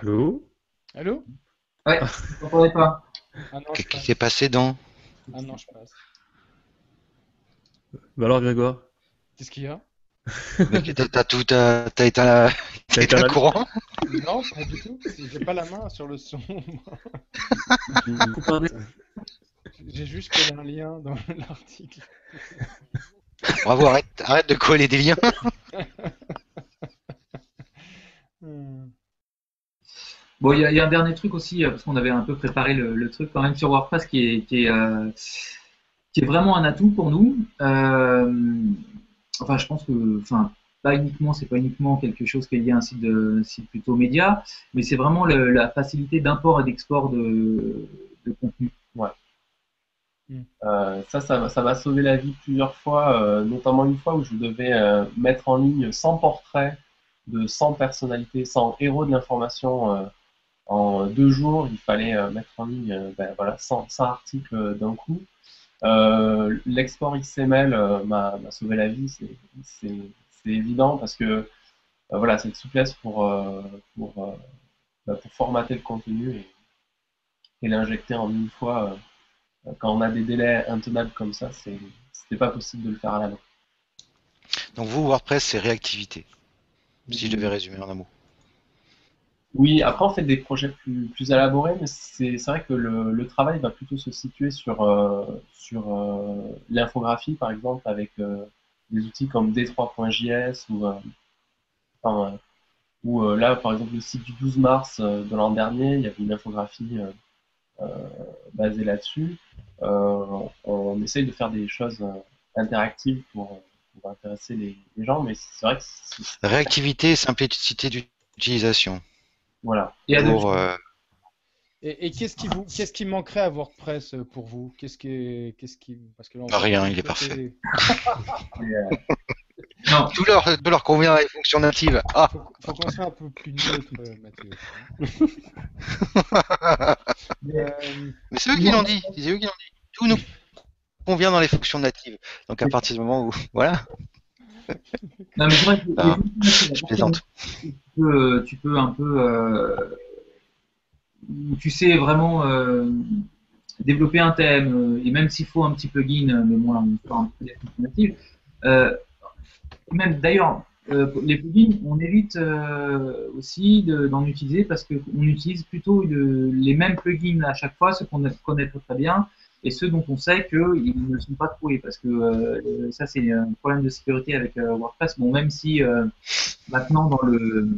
Allô Allô Ouais, je ne pas. Ah Qu'est-ce qui s'est passé dans Ah non, je passe. Bah alors, Grégoire Qu'est-ce qu'il y a T'as tout, t'as éteint, la... <laughs> éteint le courant Non, pas du tout. J'ai pas la main sur le son. <laughs> J'ai juste collé un lien dans <laughs> l'article. Bravo, arrête, arrête de coller des liens. Hmm. Bon, il y, a un dernier truc aussi, euh, parce qu'on avait un peu préparé le, truc quand même sur WordPress qui est, qui est, euh, qui est vraiment un atout pour nous. Euh, enfin, je pense que, enfin, pas uniquement, c'est pas uniquement quelque chose qui est lié à un site, de, site plutôt média, mais c'est vraiment la facilité d'import et d'export de, de, contenu. Ouais. Hmm. ça, ça, ça m'a sauvé la vie plusieurs fois, notamment une fois où je devais mettre en ligne 100 portraits de 100 personnalités, 100 héros de l'information en deux jours, il fallait euh, mettre en ligne euh, ben, voilà, 100, articles d'un coup. Euh, l'export XML m'a sauvé la vie, c'est évident parce que voilà, cette souplesse pour, pour, ben, pour, formater le contenu et, et l'injecter en une fois quand on a des délais intenables comme ça, c'était pas possible de le faire à la main. Donc vous, WordPress, c'est réactivité, si je devais résumer en un mot. Oui, après on fait des projets plus, plus élaborés, mais c'est vrai que le, travail va plutôt se situer sur, euh, sur euh, l'infographie, par exemple, avec euh, des outils comme D3.js ou, enfin, ou là, par exemple, le site du 12 mars de l'an dernier, il y avait une infographie basée là-dessus. On, on, essaye de faire des choses interactives pour, pour intéresser les, les, gens, mais c'est vrai que... Réactivité et simplicité d'utilisation. Voilà. Euh, et, et, qu'est-ce qui vous, qu'est-ce qui manquerait à WordPress euh, pour vous? Qu'est-ce qui, qu'est-ce qui, parce que rien, il est parfait. <laughs> non. Tout leur, tout leur convient les fonctions natives. Ah. Faut, faut qu'on soit un peu plus neutre, euh, Mathieu. mais, <laughs> mais c'est eux qui l'ont dit. C'est eux qui l'ont dit. Tout nous convient dans les fonctions natives. Donc à partir du moment où, voilà. Non, mais vrai, je plaisante. Tu peux, tu peux un peu. Euh, tu sais vraiment euh, développer un thème, euh, et même s'il faut un petit plugin, mais moi, on un peu des même d'ailleurs, les plugins, on évite aussi d'en utiliser parce qu'on utilise plutôt les mêmes plugins à chaque fois, ce qu'on connaît très bien, et ceux dont on sait qu'ils ne sont pas trouvés parce que euh, ça c'est un problème de sécurité avec euh, WordPress. Bon, même si euh, maintenant dans le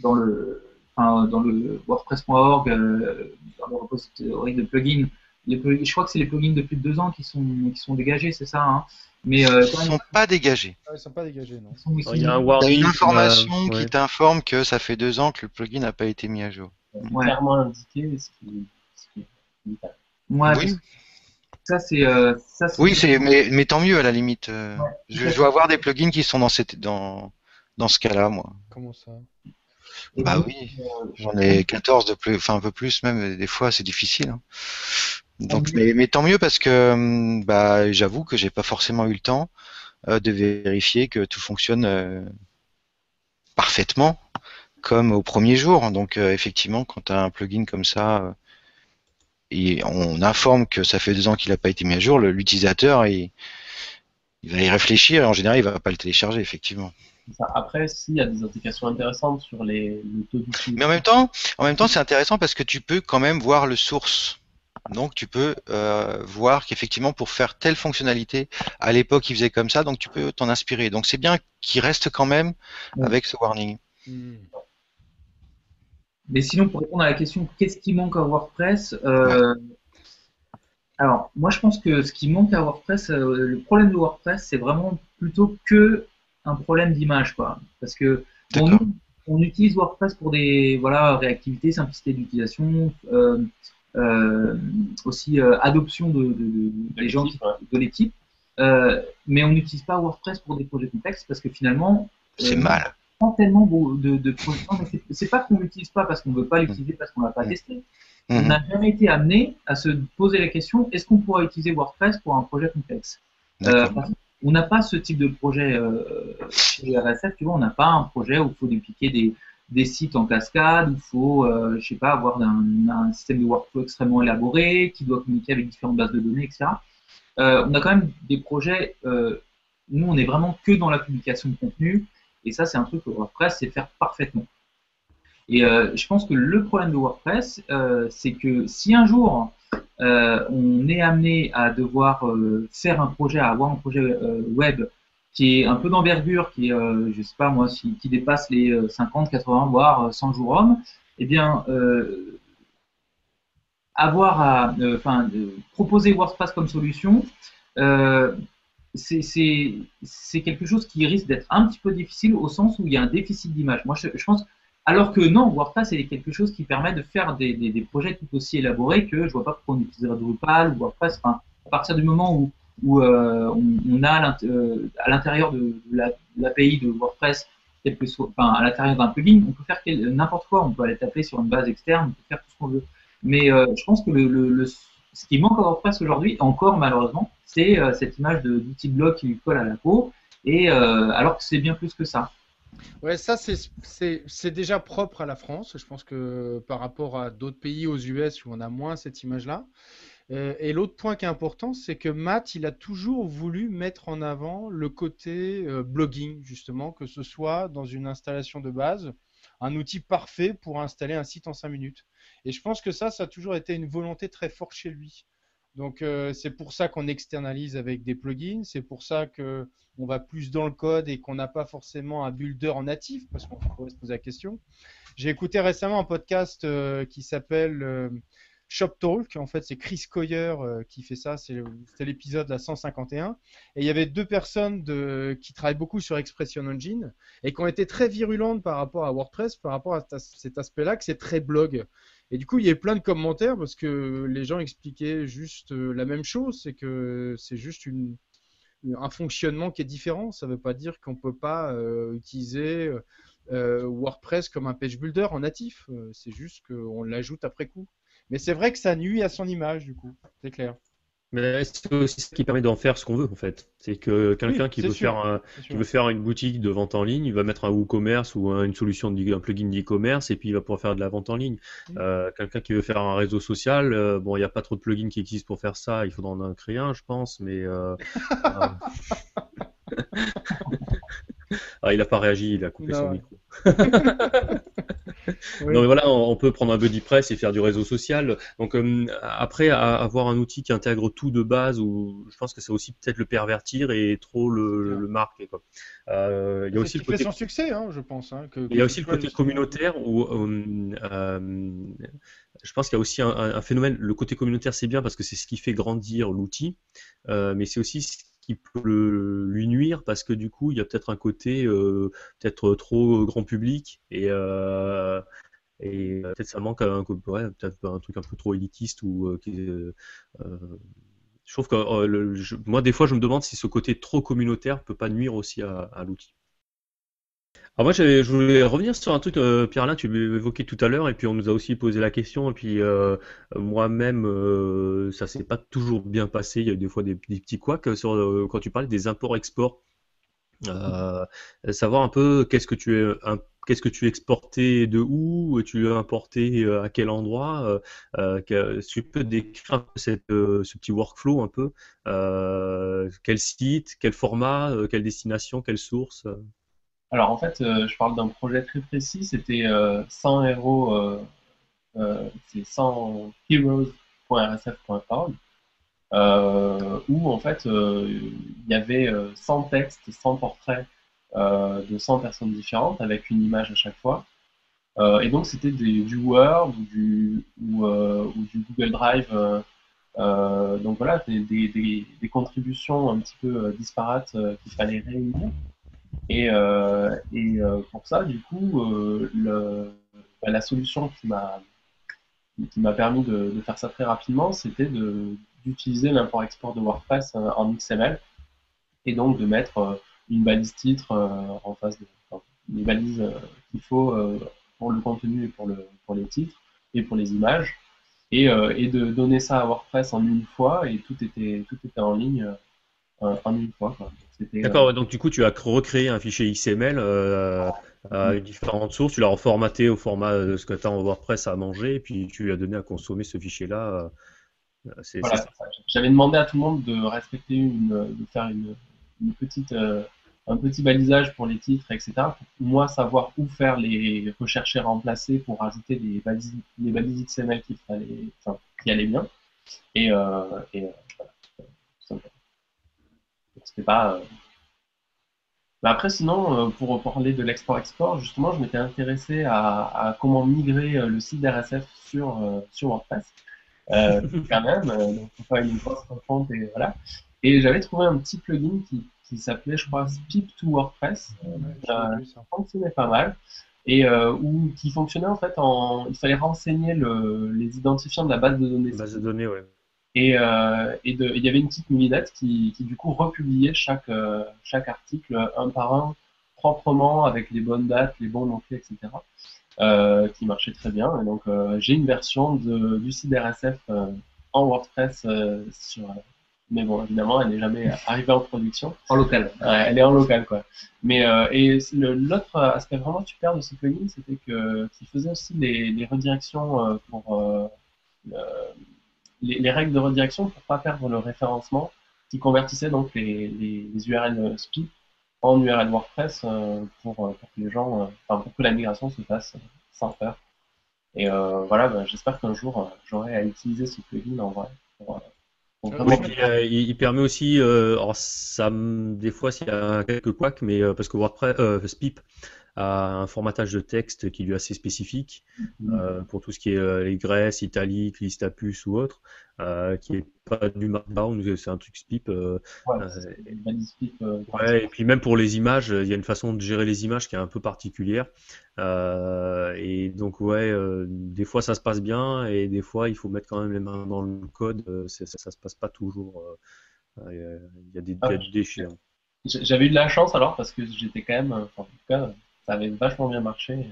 dans le enfin, dans le WordPress.org dans le repository de plugins, les je crois que c'est les plugins de plus de deux ans qui sont qui sont dégagés, c'est ça. Hein mais ils ne sont pas dégagés. Ah, ils sont pas dégagés, non. Il y a, un une information qui t'informe que ça fait deux ans que le plugin n'a pas été mis à jour. Ouais. Clairement indiqué, ce qui, ce qui oui. Ça, c'est. Euh, oui, c'est, mais, mais, tant mieux à la limite. Euh, je, dois avoir des plugins qui sont dans, cette, dans, dans ce cas-là, moi. Comment ça? Bah oui, j'en ai 14 de plus, enfin un peu plus même, des fois c'est difficile. Hein. Donc, mais, mais, tant mieux parce que hum, bah, j'avoue que j'ai pas forcément eu le temps euh, de vérifier que tout fonctionne parfaitement comme au premier jour. Donc effectivement, quand tu as un plugin comme ça et on informe que ça fait deux ans qu'il n'a pas été mis à jour, l'utilisateur il, va y réfléchir et en général il va pas le télécharger effectivement. Après, s'il y a des indications intéressantes sur les, le taux d'utilisation. Mais en même temps, en même temps, c'est intéressant parce que tu peux quand même voir le source. Donc tu peux euh, voir qu'effectivement pour faire telle fonctionnalité, à l'époque il faisait comme ça, donc tu peux t'en inspirer. Donc c'est bien qu'il reste quand même avec ce warning. Hmm. Mais sinon, pour répondre à la question, qu'est-ce qui manque à WordPress euh, alors, moi, je pense que ce qui manque à WordPress, le problème de WordPress, c'est vraiment plutôt que un problème d'image, quoi. Parce que on, utilise WordPress pour des voilà réactivité, simplicité d'utilisation, aussi adoption de, des gens de l'équipe. mais on n'utilise pas WordPress pour des projets complexes parce que finalement, c'est mal tellement de, de. C'est pas qu'on l'utilise pas parce qu'on veut pas l'utiliser parce qu'on l'a pas testé. On mhm. n'a jamais été amené à se poser la question est-ce qu'on pourra utiliser WordPress pour un projet complexe? Euh, On n'a pas ce type de projet euh, chez RSF, tu vois, on n'a pas un projet où il faut dupliquer des, des sites en cascade, où il faut, euh, je sais pas, avoir un, système de workflow extrêmement élaboré qui doit communiquer avec différentes bases de données, etc. Euh, on a quand même des projets, nous on est vraiment que dans la publication de contenu, et ça, c'est un truc que WordPress sait faire parfaitement. Et euh, je pense que le problème de WordPress, euh, c'est que si un jour euh, on est amené à devoir faire un projet, à avoir un projet web qui est un peu d'envergure, qui je sais pas moi, qui dépasse les 50, 80, voire 100 jours hommes, eh bien, avoir à, enfin, proposer WordPress comme solution, c'est quelque chose qui risque d'être un petit peu difficile au sens où il y a un déficit d'image. Moi, je, pense, alors que non, WordPress c'est quelque chose qui permet de faire des, projets tout aussi élaborés que je vois pas pourquoi on utiliserait Drupal ou WordPress. À partir du moment où, euh, on, a euh, à l'intérieur de, l'API de WordPress, quelque soit, à l'intérieur d'un plugin, on peut faire n'importe quoi. On peut aller taper sur une base externe, on peut faire tout ce qu'on veut. Mais euh, je pense que le ce qui manque à WordPress aujourd'hui, encore malheureusement, c'est euh, cette image d'outil de blog qui lui colle à la peau, et euh, alors que c'est bien plus que ça. Ouais, ça c'est déjà propre à la France. Je pense que par rapport à d'autres pays aux US où on a moins cette image-là. Euh, et l'autre point qui est important, c'est que Matt, il a toujours voulu mettre en avant le côté blogging, justement, que ce soit dans une installation de base, un outil parfait pour installer un site en 5 minutes. Et je pense que ça, ça a toujours été une volonté très forte chez lui. Donc euh, c'est pour ça qu'on externalise avec des plugins, c'est pour ça que on va plus dans le code et qu'on n'a pas forcément un builder en natif, parce qu'on pourrait se poser la question. J'ai écouté récemment un podcast euh, qui s'appelle euh, Shop Talk. En fait, c'est Chris Coyer qui fait ça. C'est l'épisode la 151. Et il y avait deux personnes qui travaillent beaucoup sur Expression Engine et qui ont été très virulentes par rapport à WordPress, par rapport à cet aspect-là, que c'est très blog. Et du coup, il y a plein de commentaires parce que les gens expliquaient juste euh, la même chose, c'est que c'est juste un fonctionnement qui est différent. Ça ne veut pas dire qu'on ne peut pas euh, utiliser euh, WordPress comme un page builder en natif. c'est juste qu'on l'ajoute après coup. Mais c'est vrai que ça nuit à son image, du coup. C'est clair. Mais c'est aussi ce qui permet d'en faire ce qu'on veut en fait. C'est que quelqu'un qui veut faire qui veut faire une boutique de vente en ligne, il va mettre un WooCommerce ou une solution de, un plugin d'e-commerce et puis il va pouvoir faire de la vente en ligne. Euh, quelqu'un qui veut faire un réseau social, euh, bon, il n'y a pas trop de plugins qui existent pour faire ça. Il faudra en créer un, je pense, mais. Euh, <laughs> <laughs> ah, il n'a pas réagi, il a coupé son micro. <laughs> Non, mais voilà, on, peut prendre un buddy press et faire du réseau social. Donc euh, après, avoir un outil qui intègre tout de base, ou je pense que c'est aussi peut-être le pervertir et trop le, le marquer. Quoi. Euh, il y a aussi le côté... son succès, hein, je pense. Hein, il y a aussi le côté communautaire où euh, je pense qu'il y a aussi un, un, phénomène. Le côté communautaire, c'est bien parce que c'est ce qui fait grandir l'outil, mais c'est aussi ce qui peut lui nuire parce que du coup il y a peut-être un côté euh, peut-être trop grand public et euh, et peut-être ça manque un, ouais, peut-être un truc un peu trop élitiste ou euh, je trouve que moi des fois je me demande si ce côté trop communautaire peut pas nuire aussi à l'outil. Alors moi, je voulais revenir sur un truc, euh, Pierre-Alain, tu l'évoquais tout à l'heure, et puis on nous a aussi posé la question, et puis euh, moi-même, euh, ça s'est pas toujours bien passé. Il y a des fois des, petits couacs sur euh, quand tu parlais des imports-exports. savoir un peu qu'est-ce que tu es, qu'est-ce que tu exportais de où, tu as importé à quel endroit. tu peux décrire cette, ce petit workflow un peu. quel site, quel format, quelle destination, quelle source. Alors en fait, euh, je parle d'un projet très précis, c'était 100 euh, héros, euh, c'est 100 heroes.rsf.org, où en fait il y avait 100 textes, 100 portraits de 100 personnes différentes avec une image à chaque fois. et donc c'était du Word ou du, Google Drive donc voilà, des, contributions un petit peu disparates qu'il fallait réunir. Et, et pour ça, du coup, le, bah, la solution qui m'a permis de, faire ça très rapidement, c'était d'utiliser l'import-export de WordPress en XML et donc de mettre une balise titre en face de, les balises euh, qu'il faut euh, pour le contenu et pour, le, pour les titres et pour les images. Et, euh, et, de donner ça à WordPress en une fois et tout était, tout était en ligne en une fois. D'accord, donc du coup tu as recréé un fichier XML euh, à différentes sources, tu l'as reformaté au format de ce que tu as en WordPress à manger et puis tu lui as donné à consommer ce fichier-là. Voilà, J'avais demandé à tout le monde de respecter une, de faire une, une petite un petit balisage pour les titres, etc. Pour moi savoir où faire les rechercher remplacer pour rajouter les balises, les balises XML qui, fallait, enfin, qui allaient bien. Et, euh, et euh, C'était pas. Euh... Mais après, sinon, euh, pour parler de l'export-export, justement, je m'étais intéressé à, à, comment migrer euh, le site d'RSF sur, sur WordPress. <laughs> quand même, donc faut faire une grosse refonte et voilà. Et j'avais trouvé un petit plugin qui qui s'appelait, je crois, Speak to WordPress. ça fonctionnait pas mal. Et euh, où, qui fonctionnait en fait en. Il fallait renseigner le, les identifiants de la base de données. Base de données, ouais. Et, euh, et de, il y avait une petite moulinette qui, qui du coup republiait chaque, euh, chaque article un par un proprement avec les bonnes dates, les bons noms etc. Euh, qui marchait très bien. Et donc euh, j'ai une version de, du site RSF en WordPress sur, mais bon, évidemment, elle n'est jamais arrivée en production. En local. elle est en local, quoi. Mais euh, et l'autre aspect vraiment super de ce plugin, c'était que qu'il faisait aussi les, les redirections euh, pour euh, les, les, règles de redirection pour pas perdre le référencement, qui convertissait donc les, les, les URL SPI en URL WordPress pour, pour que les gens, enfin pour que la migration se fasse sans peur. Et voilà, ben, j'espère qu'un jour j'aurai à utiliser ce plugin en vrai pour euh, il, permet aussi, euh, alors ça, des fois, s'il y a quelques couacs, mais euh, parce que WordPress, euh, Spip a un formatage de texte qui lui est assez spécifique mm. euh, pour tout ce qui est euh, les graisses, italique, liste à puce ou autre, euh, qui est pas du markdown, c'est un truc Spip. ouais, ouais, et puis même pour les images, il y a une façon de gérer les images qui est un peu particulière. et donc ouais, des fois ça se passe bien et des fois il faut mettre quand même les mains dans le code. ça, ça se passe pas toujours. Il y, a des, ah, du déchet. Hein. J'avais eu de la chance alors parce que j'étais quand même, en tout cas, ça avait vachement bien marché.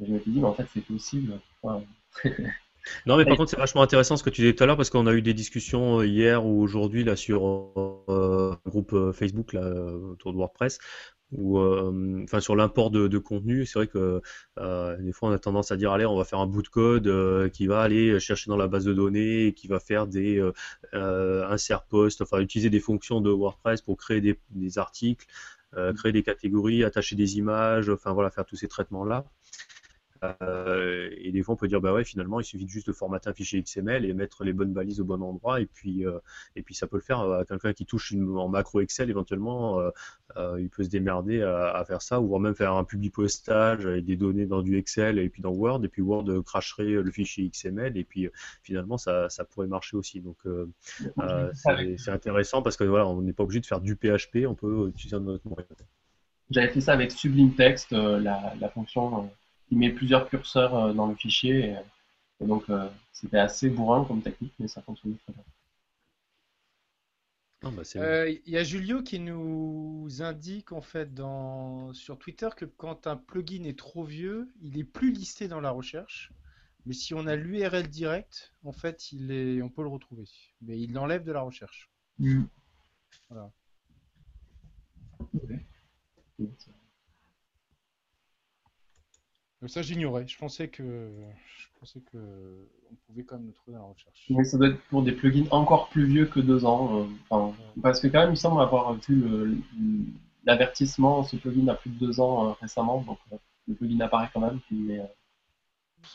Et je me suis dit, mais en fait, c'est possible. <laughs> non, mais par contre, c'est vachement intéressant ce que tu disais tout à l'heure parce qu'on a eu des discussions euh, hier ou aujourd'hui là sur euh, un groupe euh, Facebook là autour de WordPress ou enfin sur l'import de, contenu. C'est vrai que des fois on a tendance à dire allez, on va faire un bout de code qui va aller chercher dans la base de données et qui va faire des insert post, enfin utiliser des fonctions de WordPress pour créer des articles. Euh, créer des catégories, attacher des images, enfin voilà, faire tous ces traitements-là. Euh, et des fois, on peut dire, bah ouais, finalement, il suffit juste de formater un fichier XML et mettre les bonnes balises au bon endroit, et puis, euh, et puis ça peut le faire à quelqu'un qui touche une, en macro Excel, éventuellement, il peut se démerder à, faire ça, ou voire même faire un public postage avec des données dans du Excel et puis dans Word, et puis Word cracherait le fichier XML, et puis finalement, ça, ça pourrait marcher aussi. Donc, c'est intéressant parce que voilà, on n'est pas obligé de faire du PHP, on peut utiliser un autre moyen. J'avais fait ça avec Sublime Text, la, la fonction il met plusieurs curseurs euh, dans le fichier. Et, donc, euh, c'était assez bourrin comme technique, mais ça fonctionnait très bien. Bah, euh, il y a Julio qui nous indique en fait dans... sur Twitter que quand un plugin est trop vieux, il est plus listé dans la recherche. Mais si on a l'URL direct, en fait, il est... on peut le retrouver. Mais il l'enlève de la recherche. Mm. Voilà. Ça, j'ignorais. Je pensais que je pensais que on pouvait quand même le trouver dans la recherche. Mais ça doit être pour des plugins encore plus vieux que deux ans. Euh, enfin, parce que quand même, il semble avoir vu l'avertissement. Ce plugin a plus de deux ans euh, récemment, donc euh, le plugin apparaît quand même. Mais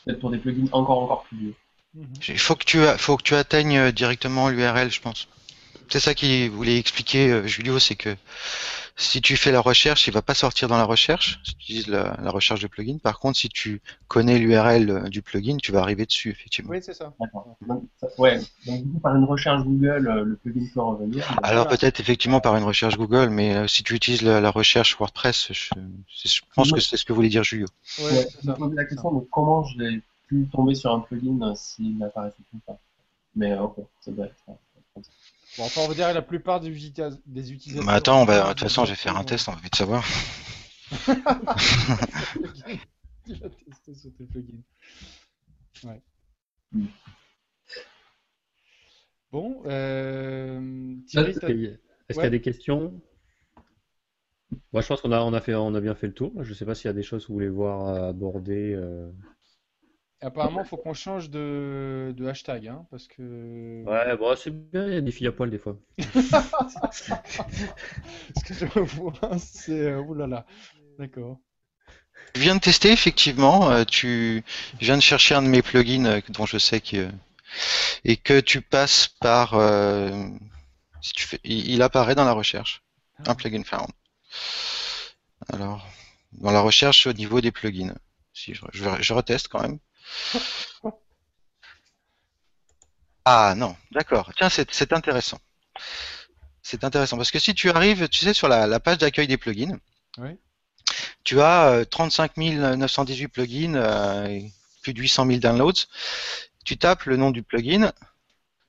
peut-être pour des plugins encore encore plus vieux. Mhm. Il faut que tu faut que tu atteignes directement l'URL, je pense. C'est ça qu'il voulait expliquer, Julio, c'est que si tu fais la recherche, il va pas sortir dans la recherche, si tu utilises la, recherche de plugin. Par contre, si tu connais l'URL du plugin, tu vas arriver dessus, effectivement. Oui, c'est ça. D'accord. Donc, ouais. Donc, du coup, par une recherche Google, euh, le plugin peut revenir. Alors, peut-être effectivement par une recherche Google, mais euh, si tu utilises la, recherche WordPress, je, pense que c'est ce que voulait dire Julio. Ouais, je me pose la question, donc comment je vais pu tomber sur un plugin euh, s'il n'apparaissait pas? Mais ok, ça doit être. Bon, enfin, on va dire la plupart des, utilisateurs. Des utilisateurs bah attends, de toute façon, je vais faire un test, on va vite savoir. tu vas tester sur tes plugins. Ouais. Bon, euh... Thierry, Est-ce qu'il y a des questions? Moi, je pense qu'on a, on a, fait, on a bien fait le tour. Je ne sais pas s'il y a des choses que vous voulez voir aborder. Euh... Apparemment, il faut qu'on change de, de hashtag, hein, parce que. Ouais, bon, c'est bien, il y a des filles à poil des fois. <laughs> ce que je vois, c'est. Euh, Ouh là là. D'accord. Je viens de tester, effectivement. Euh, tu je viens de chercher un de mes plugins euh, dont je sais que. Et que tu passes par. Si tu fais... il, apparaît dans la recherche. Un plugin found. Alors, dans la recherche au niveau des plugins. Si je, je, je reteste quand même. <laughs> Ah non, d'accord. Tiens, c'est intéressant. C'est intéressant parce que si tu arrives, tu sais, sur la, page d'accueil des plugins, tu as 35 euh, 918 plugins, euh, plus de 800 000 downloads. Tu tapes le nom du plugin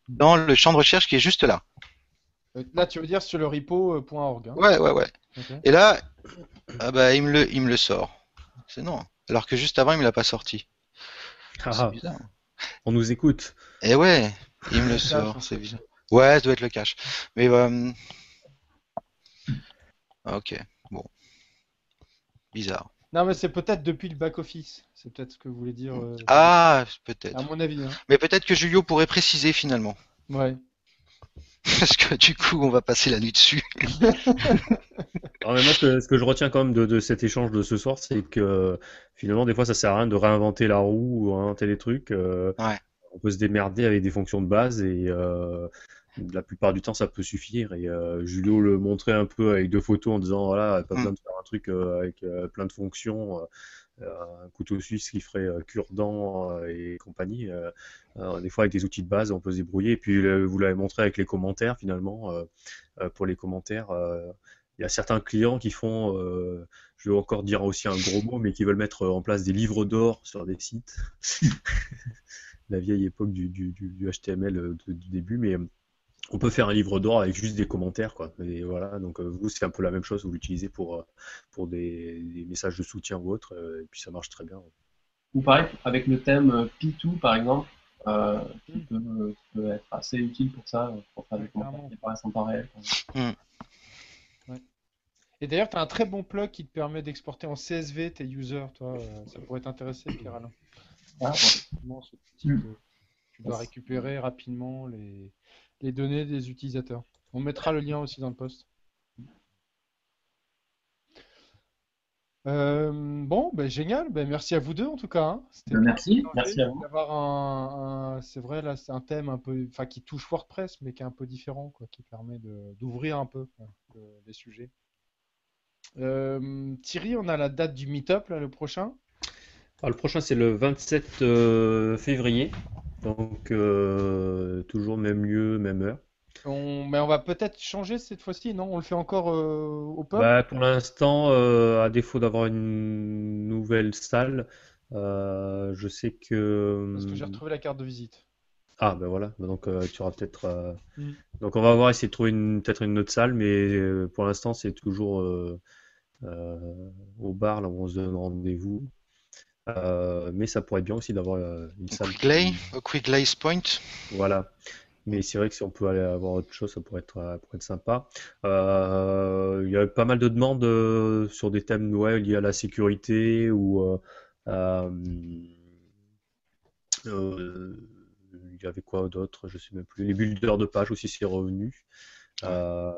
dans le champ de recherche qui est juste là. Euh, là, tu veux dire sur le repo.org. Hein? Ouais, ouais, ouais. Et là, ah bah, il, me le, il me le sort. C'est non. Alors que juste avant, il me l'a pas sorti. Ah, on nous écoute. Et eh ouais, il me le <laughs> sort, c'est bizarre. Ouais, ça doit être le cache. Mais euh... ok, bon. Bizarre. Non, mais c'est peut-être depuis le back-office. C'est peut-être ce que vous voulez dire. Euh, ah, peut-être. À mon avis. Hein. Mais peut-être que Julio pourrait préciser finalement. Ouais. <laughs> Parce que du coup, on va passer la nuit dessus. <laughs> Alors, moi, ce que je retiens quand même de, cet échange de ce soir, c'est que finalement, des fois, ça sert à rien de réinventer la roue ou inventer des trucs. Euh, on peut se démerder avec des fonctions de base et euh, la plupart du temps, ça peut suffire. Et euh, Julio le montrait un peu avec deux photos en disant voilà, pas mm. besoin de faire un truc avec plein de fonctions un couteau suisse qui ferait cure-dent et compagnie. des fois, avec des outils de base, on peut se débrouiller. Et puis, vous l'avez montré avec les commentaires, finalement. pour les commentaires, il y a certains clients qui font, je vais encore dire aussi un gros mot, mais qui veulent mettre en place des livres d'or sur des sites. <laughs> La vieille époque du, du, du HTML du début, mais on peut faire un livre d'or avec juste des commentaires, quoi. Et voilà, donc euh, vous, c'est un peu la même chose, vous l'utilisez pour, euh, pour des, messages de soutien ou autre, euh, et puis ça marche très bien. Ou pareil, avec le thème P2 par exemple, qui peut, être assez utile pour ça, pour faire des commentaires qui apparaissent en temps réel. Hmm. Et d'ailleurs, tu as un très bon plug qui te permet d'exporter en CSV tes users, toi, ça pourrait t'intéresser, Pierre-Alain. Ah, tu dois récupérer rapidement les les données des utilisateurs. On mettra le lien aussi dans le post. Euh, bon, ben, génial. Ben, merci à vous deux en tout cas. Hein. Ben, merci, merci à vous. un, c'est vrai là, c'est un thème un peu, enfin qui touche WordPress, mais qui est un peu différent, quoi, qui permet d'ouvrir un peu les sujets. Euh, Thierry, on a la date du meet-up là, le prochain? le prochain c'est le 27 euh, février. Donc, euh, toujours même lieu, même heure. On... Mais on va peut-être changer cette fois-ci, non? On le fait encore euh, au pub? Bah, Pour l'instant, euh, à défaut d'avoir une nouvelle salle, je sais que. Parce que j'ai retrouvé la carte de visite. Ah, ben voilà. Bah, donc, tu auras peut-être. Mm. Donc, on va voir, essayer de trouver peut-être une autre salle, mais pour l'instant, c'est toujours au bar, là où on se donne rendez-vous. Euh, mais ça pourrait être bien aussi d'avoir euh, une salle. Quick Lace Point. Voilà. Mais c'est vrai que si on peut aller avoir autre chose, ça pourrait être, euh, pourrait être sympa. il y a pas mal de demandes sur des thèmes liés à la sécurité ou il y avait quoi d'autre? Je sais même plus. Les builders de page aussi, c'est revenu. Euh,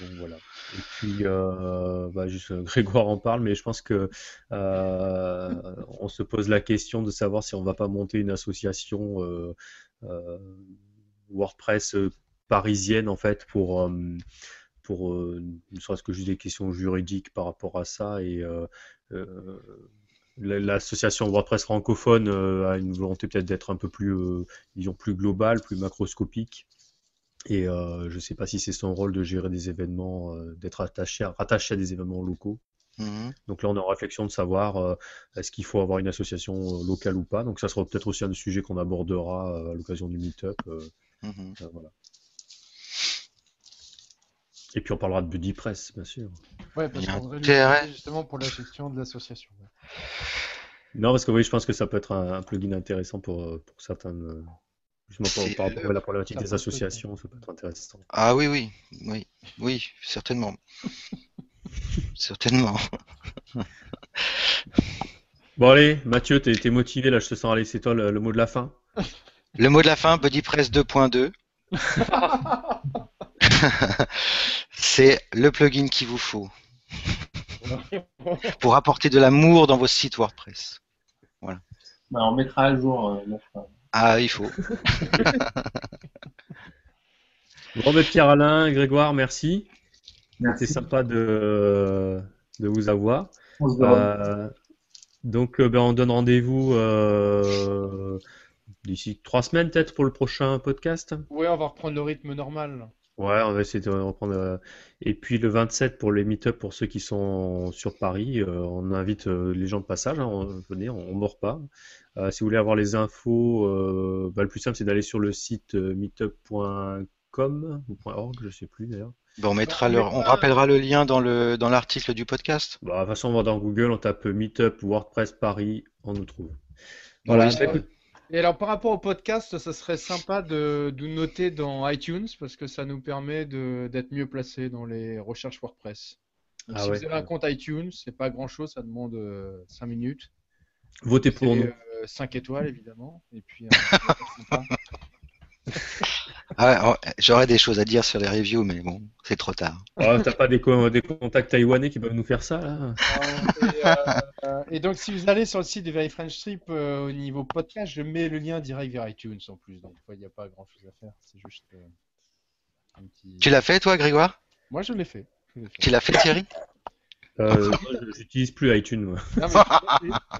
Et puis, euh, bah, juste <laughs> Grégoire en parle, mais je pense que euh, on se pose la question de savoir si on va pas monter une association WordPress parisienne en fait pour pour ne serait-ce que juste des questions juridiques par rapport à ça. Et l'association WordPress francophone a une volonté peut-être d'être un peu plus disons plus globale, plus macroscopique et je ne sais pas si c'est son rôle de gérer des événements, d'être attaché rattaché à des événements locaux. Mmh Donc là, on est en réflexion de savoir euh, est-ce qu'il faut avoir une association euh, locale ou pas. Donc ça sera peut-être aussi un sujet qu'on abordera euh, à l'occasion du meet-up. Mmh Et puis on parlera de Buddy Press, bien sûr. Ouais, parce qu'on voudrait justement pour la gestion de l'association. Non, parce que oui, je pense que ça peut être un, plugin intéressant pour, pour certaines. Justement par rapport à la problématique des associations, ça peut être intéressant. Ah oui, oui, oui, oui, certainement. <laughs> Certainement. bon allez, Mathieu, t'es motivé là, je te sens. Allez, c'est toi le, mot de la fin? Le mot de la fin, BuddyPress 2.2. <laughs> c'est le plugin qu'il vous faut pour apporter de l'amour dans vos sites WordPress. Voilà. Bah, on mettra à jour. Euh, ah, il faut. <laughs> bon, ben, Pierre-Alain, Grégoire, merci. C'était sympa de, de vous avoir. Euh, donc, euh, ben, on donne rendez-vous euh, d'ici trois semaines, peut-être, pour le prochain podcast. Oui, on va reprendre le rythme normal. Ouais, on va essayer de reprendre. Et puis le 27 pour les meet-up pour ceux qui sont sur Paris, on invite les gens de passage. Hein, venez, on, ne mord pas. si vous voulez avoir les infos, bah, le plus simple c'est d'aller sur le site meetup.com ou .org, je sais plus d'ailleurs on mettra le, on rappellera le lien dans le dans l'article du podcast. Bah, de toute façon, on va dans Google, on tape Meetup WordPress Paris, on nous trouve. Voilà. Et alors par rapport au podcast, ça serait sympa de, nous noter dans iTunes parce que ça nous permet d'être mieux placés dans les recherches WordPress. Ah si vous avez un compte iTunes, c'est pas grand chose, ça demande 5 euh, minutes. Votez pour nous. 5 euh, étoiles évidemment. Et puis, <laughs> Ah, oh, j'aurais des choses à dire sur les reviews, mais bon, c'est trop tard. Oh, T'as pas des, des, contacts taïwanais qui peuvent nous faire ça là? Euh, et, donc, si vous allez sur le site de Very French Trip euh, au niveau podcast, je mets le lien direct vers iTunes en plus. Donc, il n'y a pas grand chose à faire. C'est juste euh, un petit. Tu l'as fait, toi, Grégoire? Moi, je l'ai fait. Tu l'as fait, Thierry? Euh, <laughs> J'utilise plus iTunes. Moi.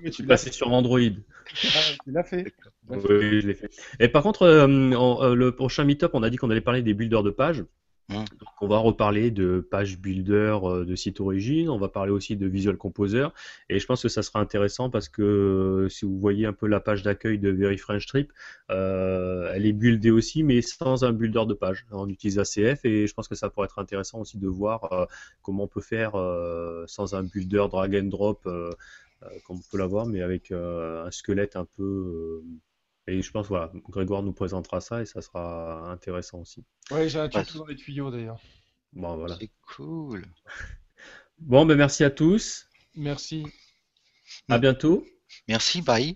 je suis passé sur Android. Ah, tu l'as fait. Oui, je l'ai fait. Et par contre, euh, euh, le prochain meetup, on a dit qu'on allait parler des builders de pages. Mmh. on va reparler de page builder euh, de site origine, on va parler aussi de Visual Composer, et je pense que ça sera intéressant parce que si vous voyez un peu la page d'accueil de Very French Trip, elle est buildée aussi, mais sans un builder de page. On utilise ACF et je pense que ça pourrait être intéressant aussi de voir comment on peut faire sans un builder drag and drop, comme on peut l'avoir, mais avec un squelette un peu et je pense, voilà, Grégoire nous présentera ça et ça sera intéressant aussi. Oui, j'ai un tuto dans les tuyaux d'ailleurs. Bon, voilà. C'est cool. <laughs> Bon, ben merci à tous. Merci. À bientôt. Merci, bye.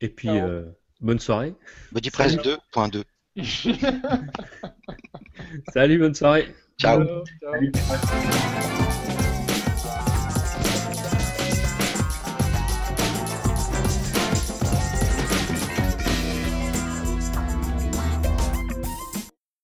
Et puis, euh, bonne soirée. BodyPress 2.2. <laughs> Salut, bonne soirée. Ciao. Ciao.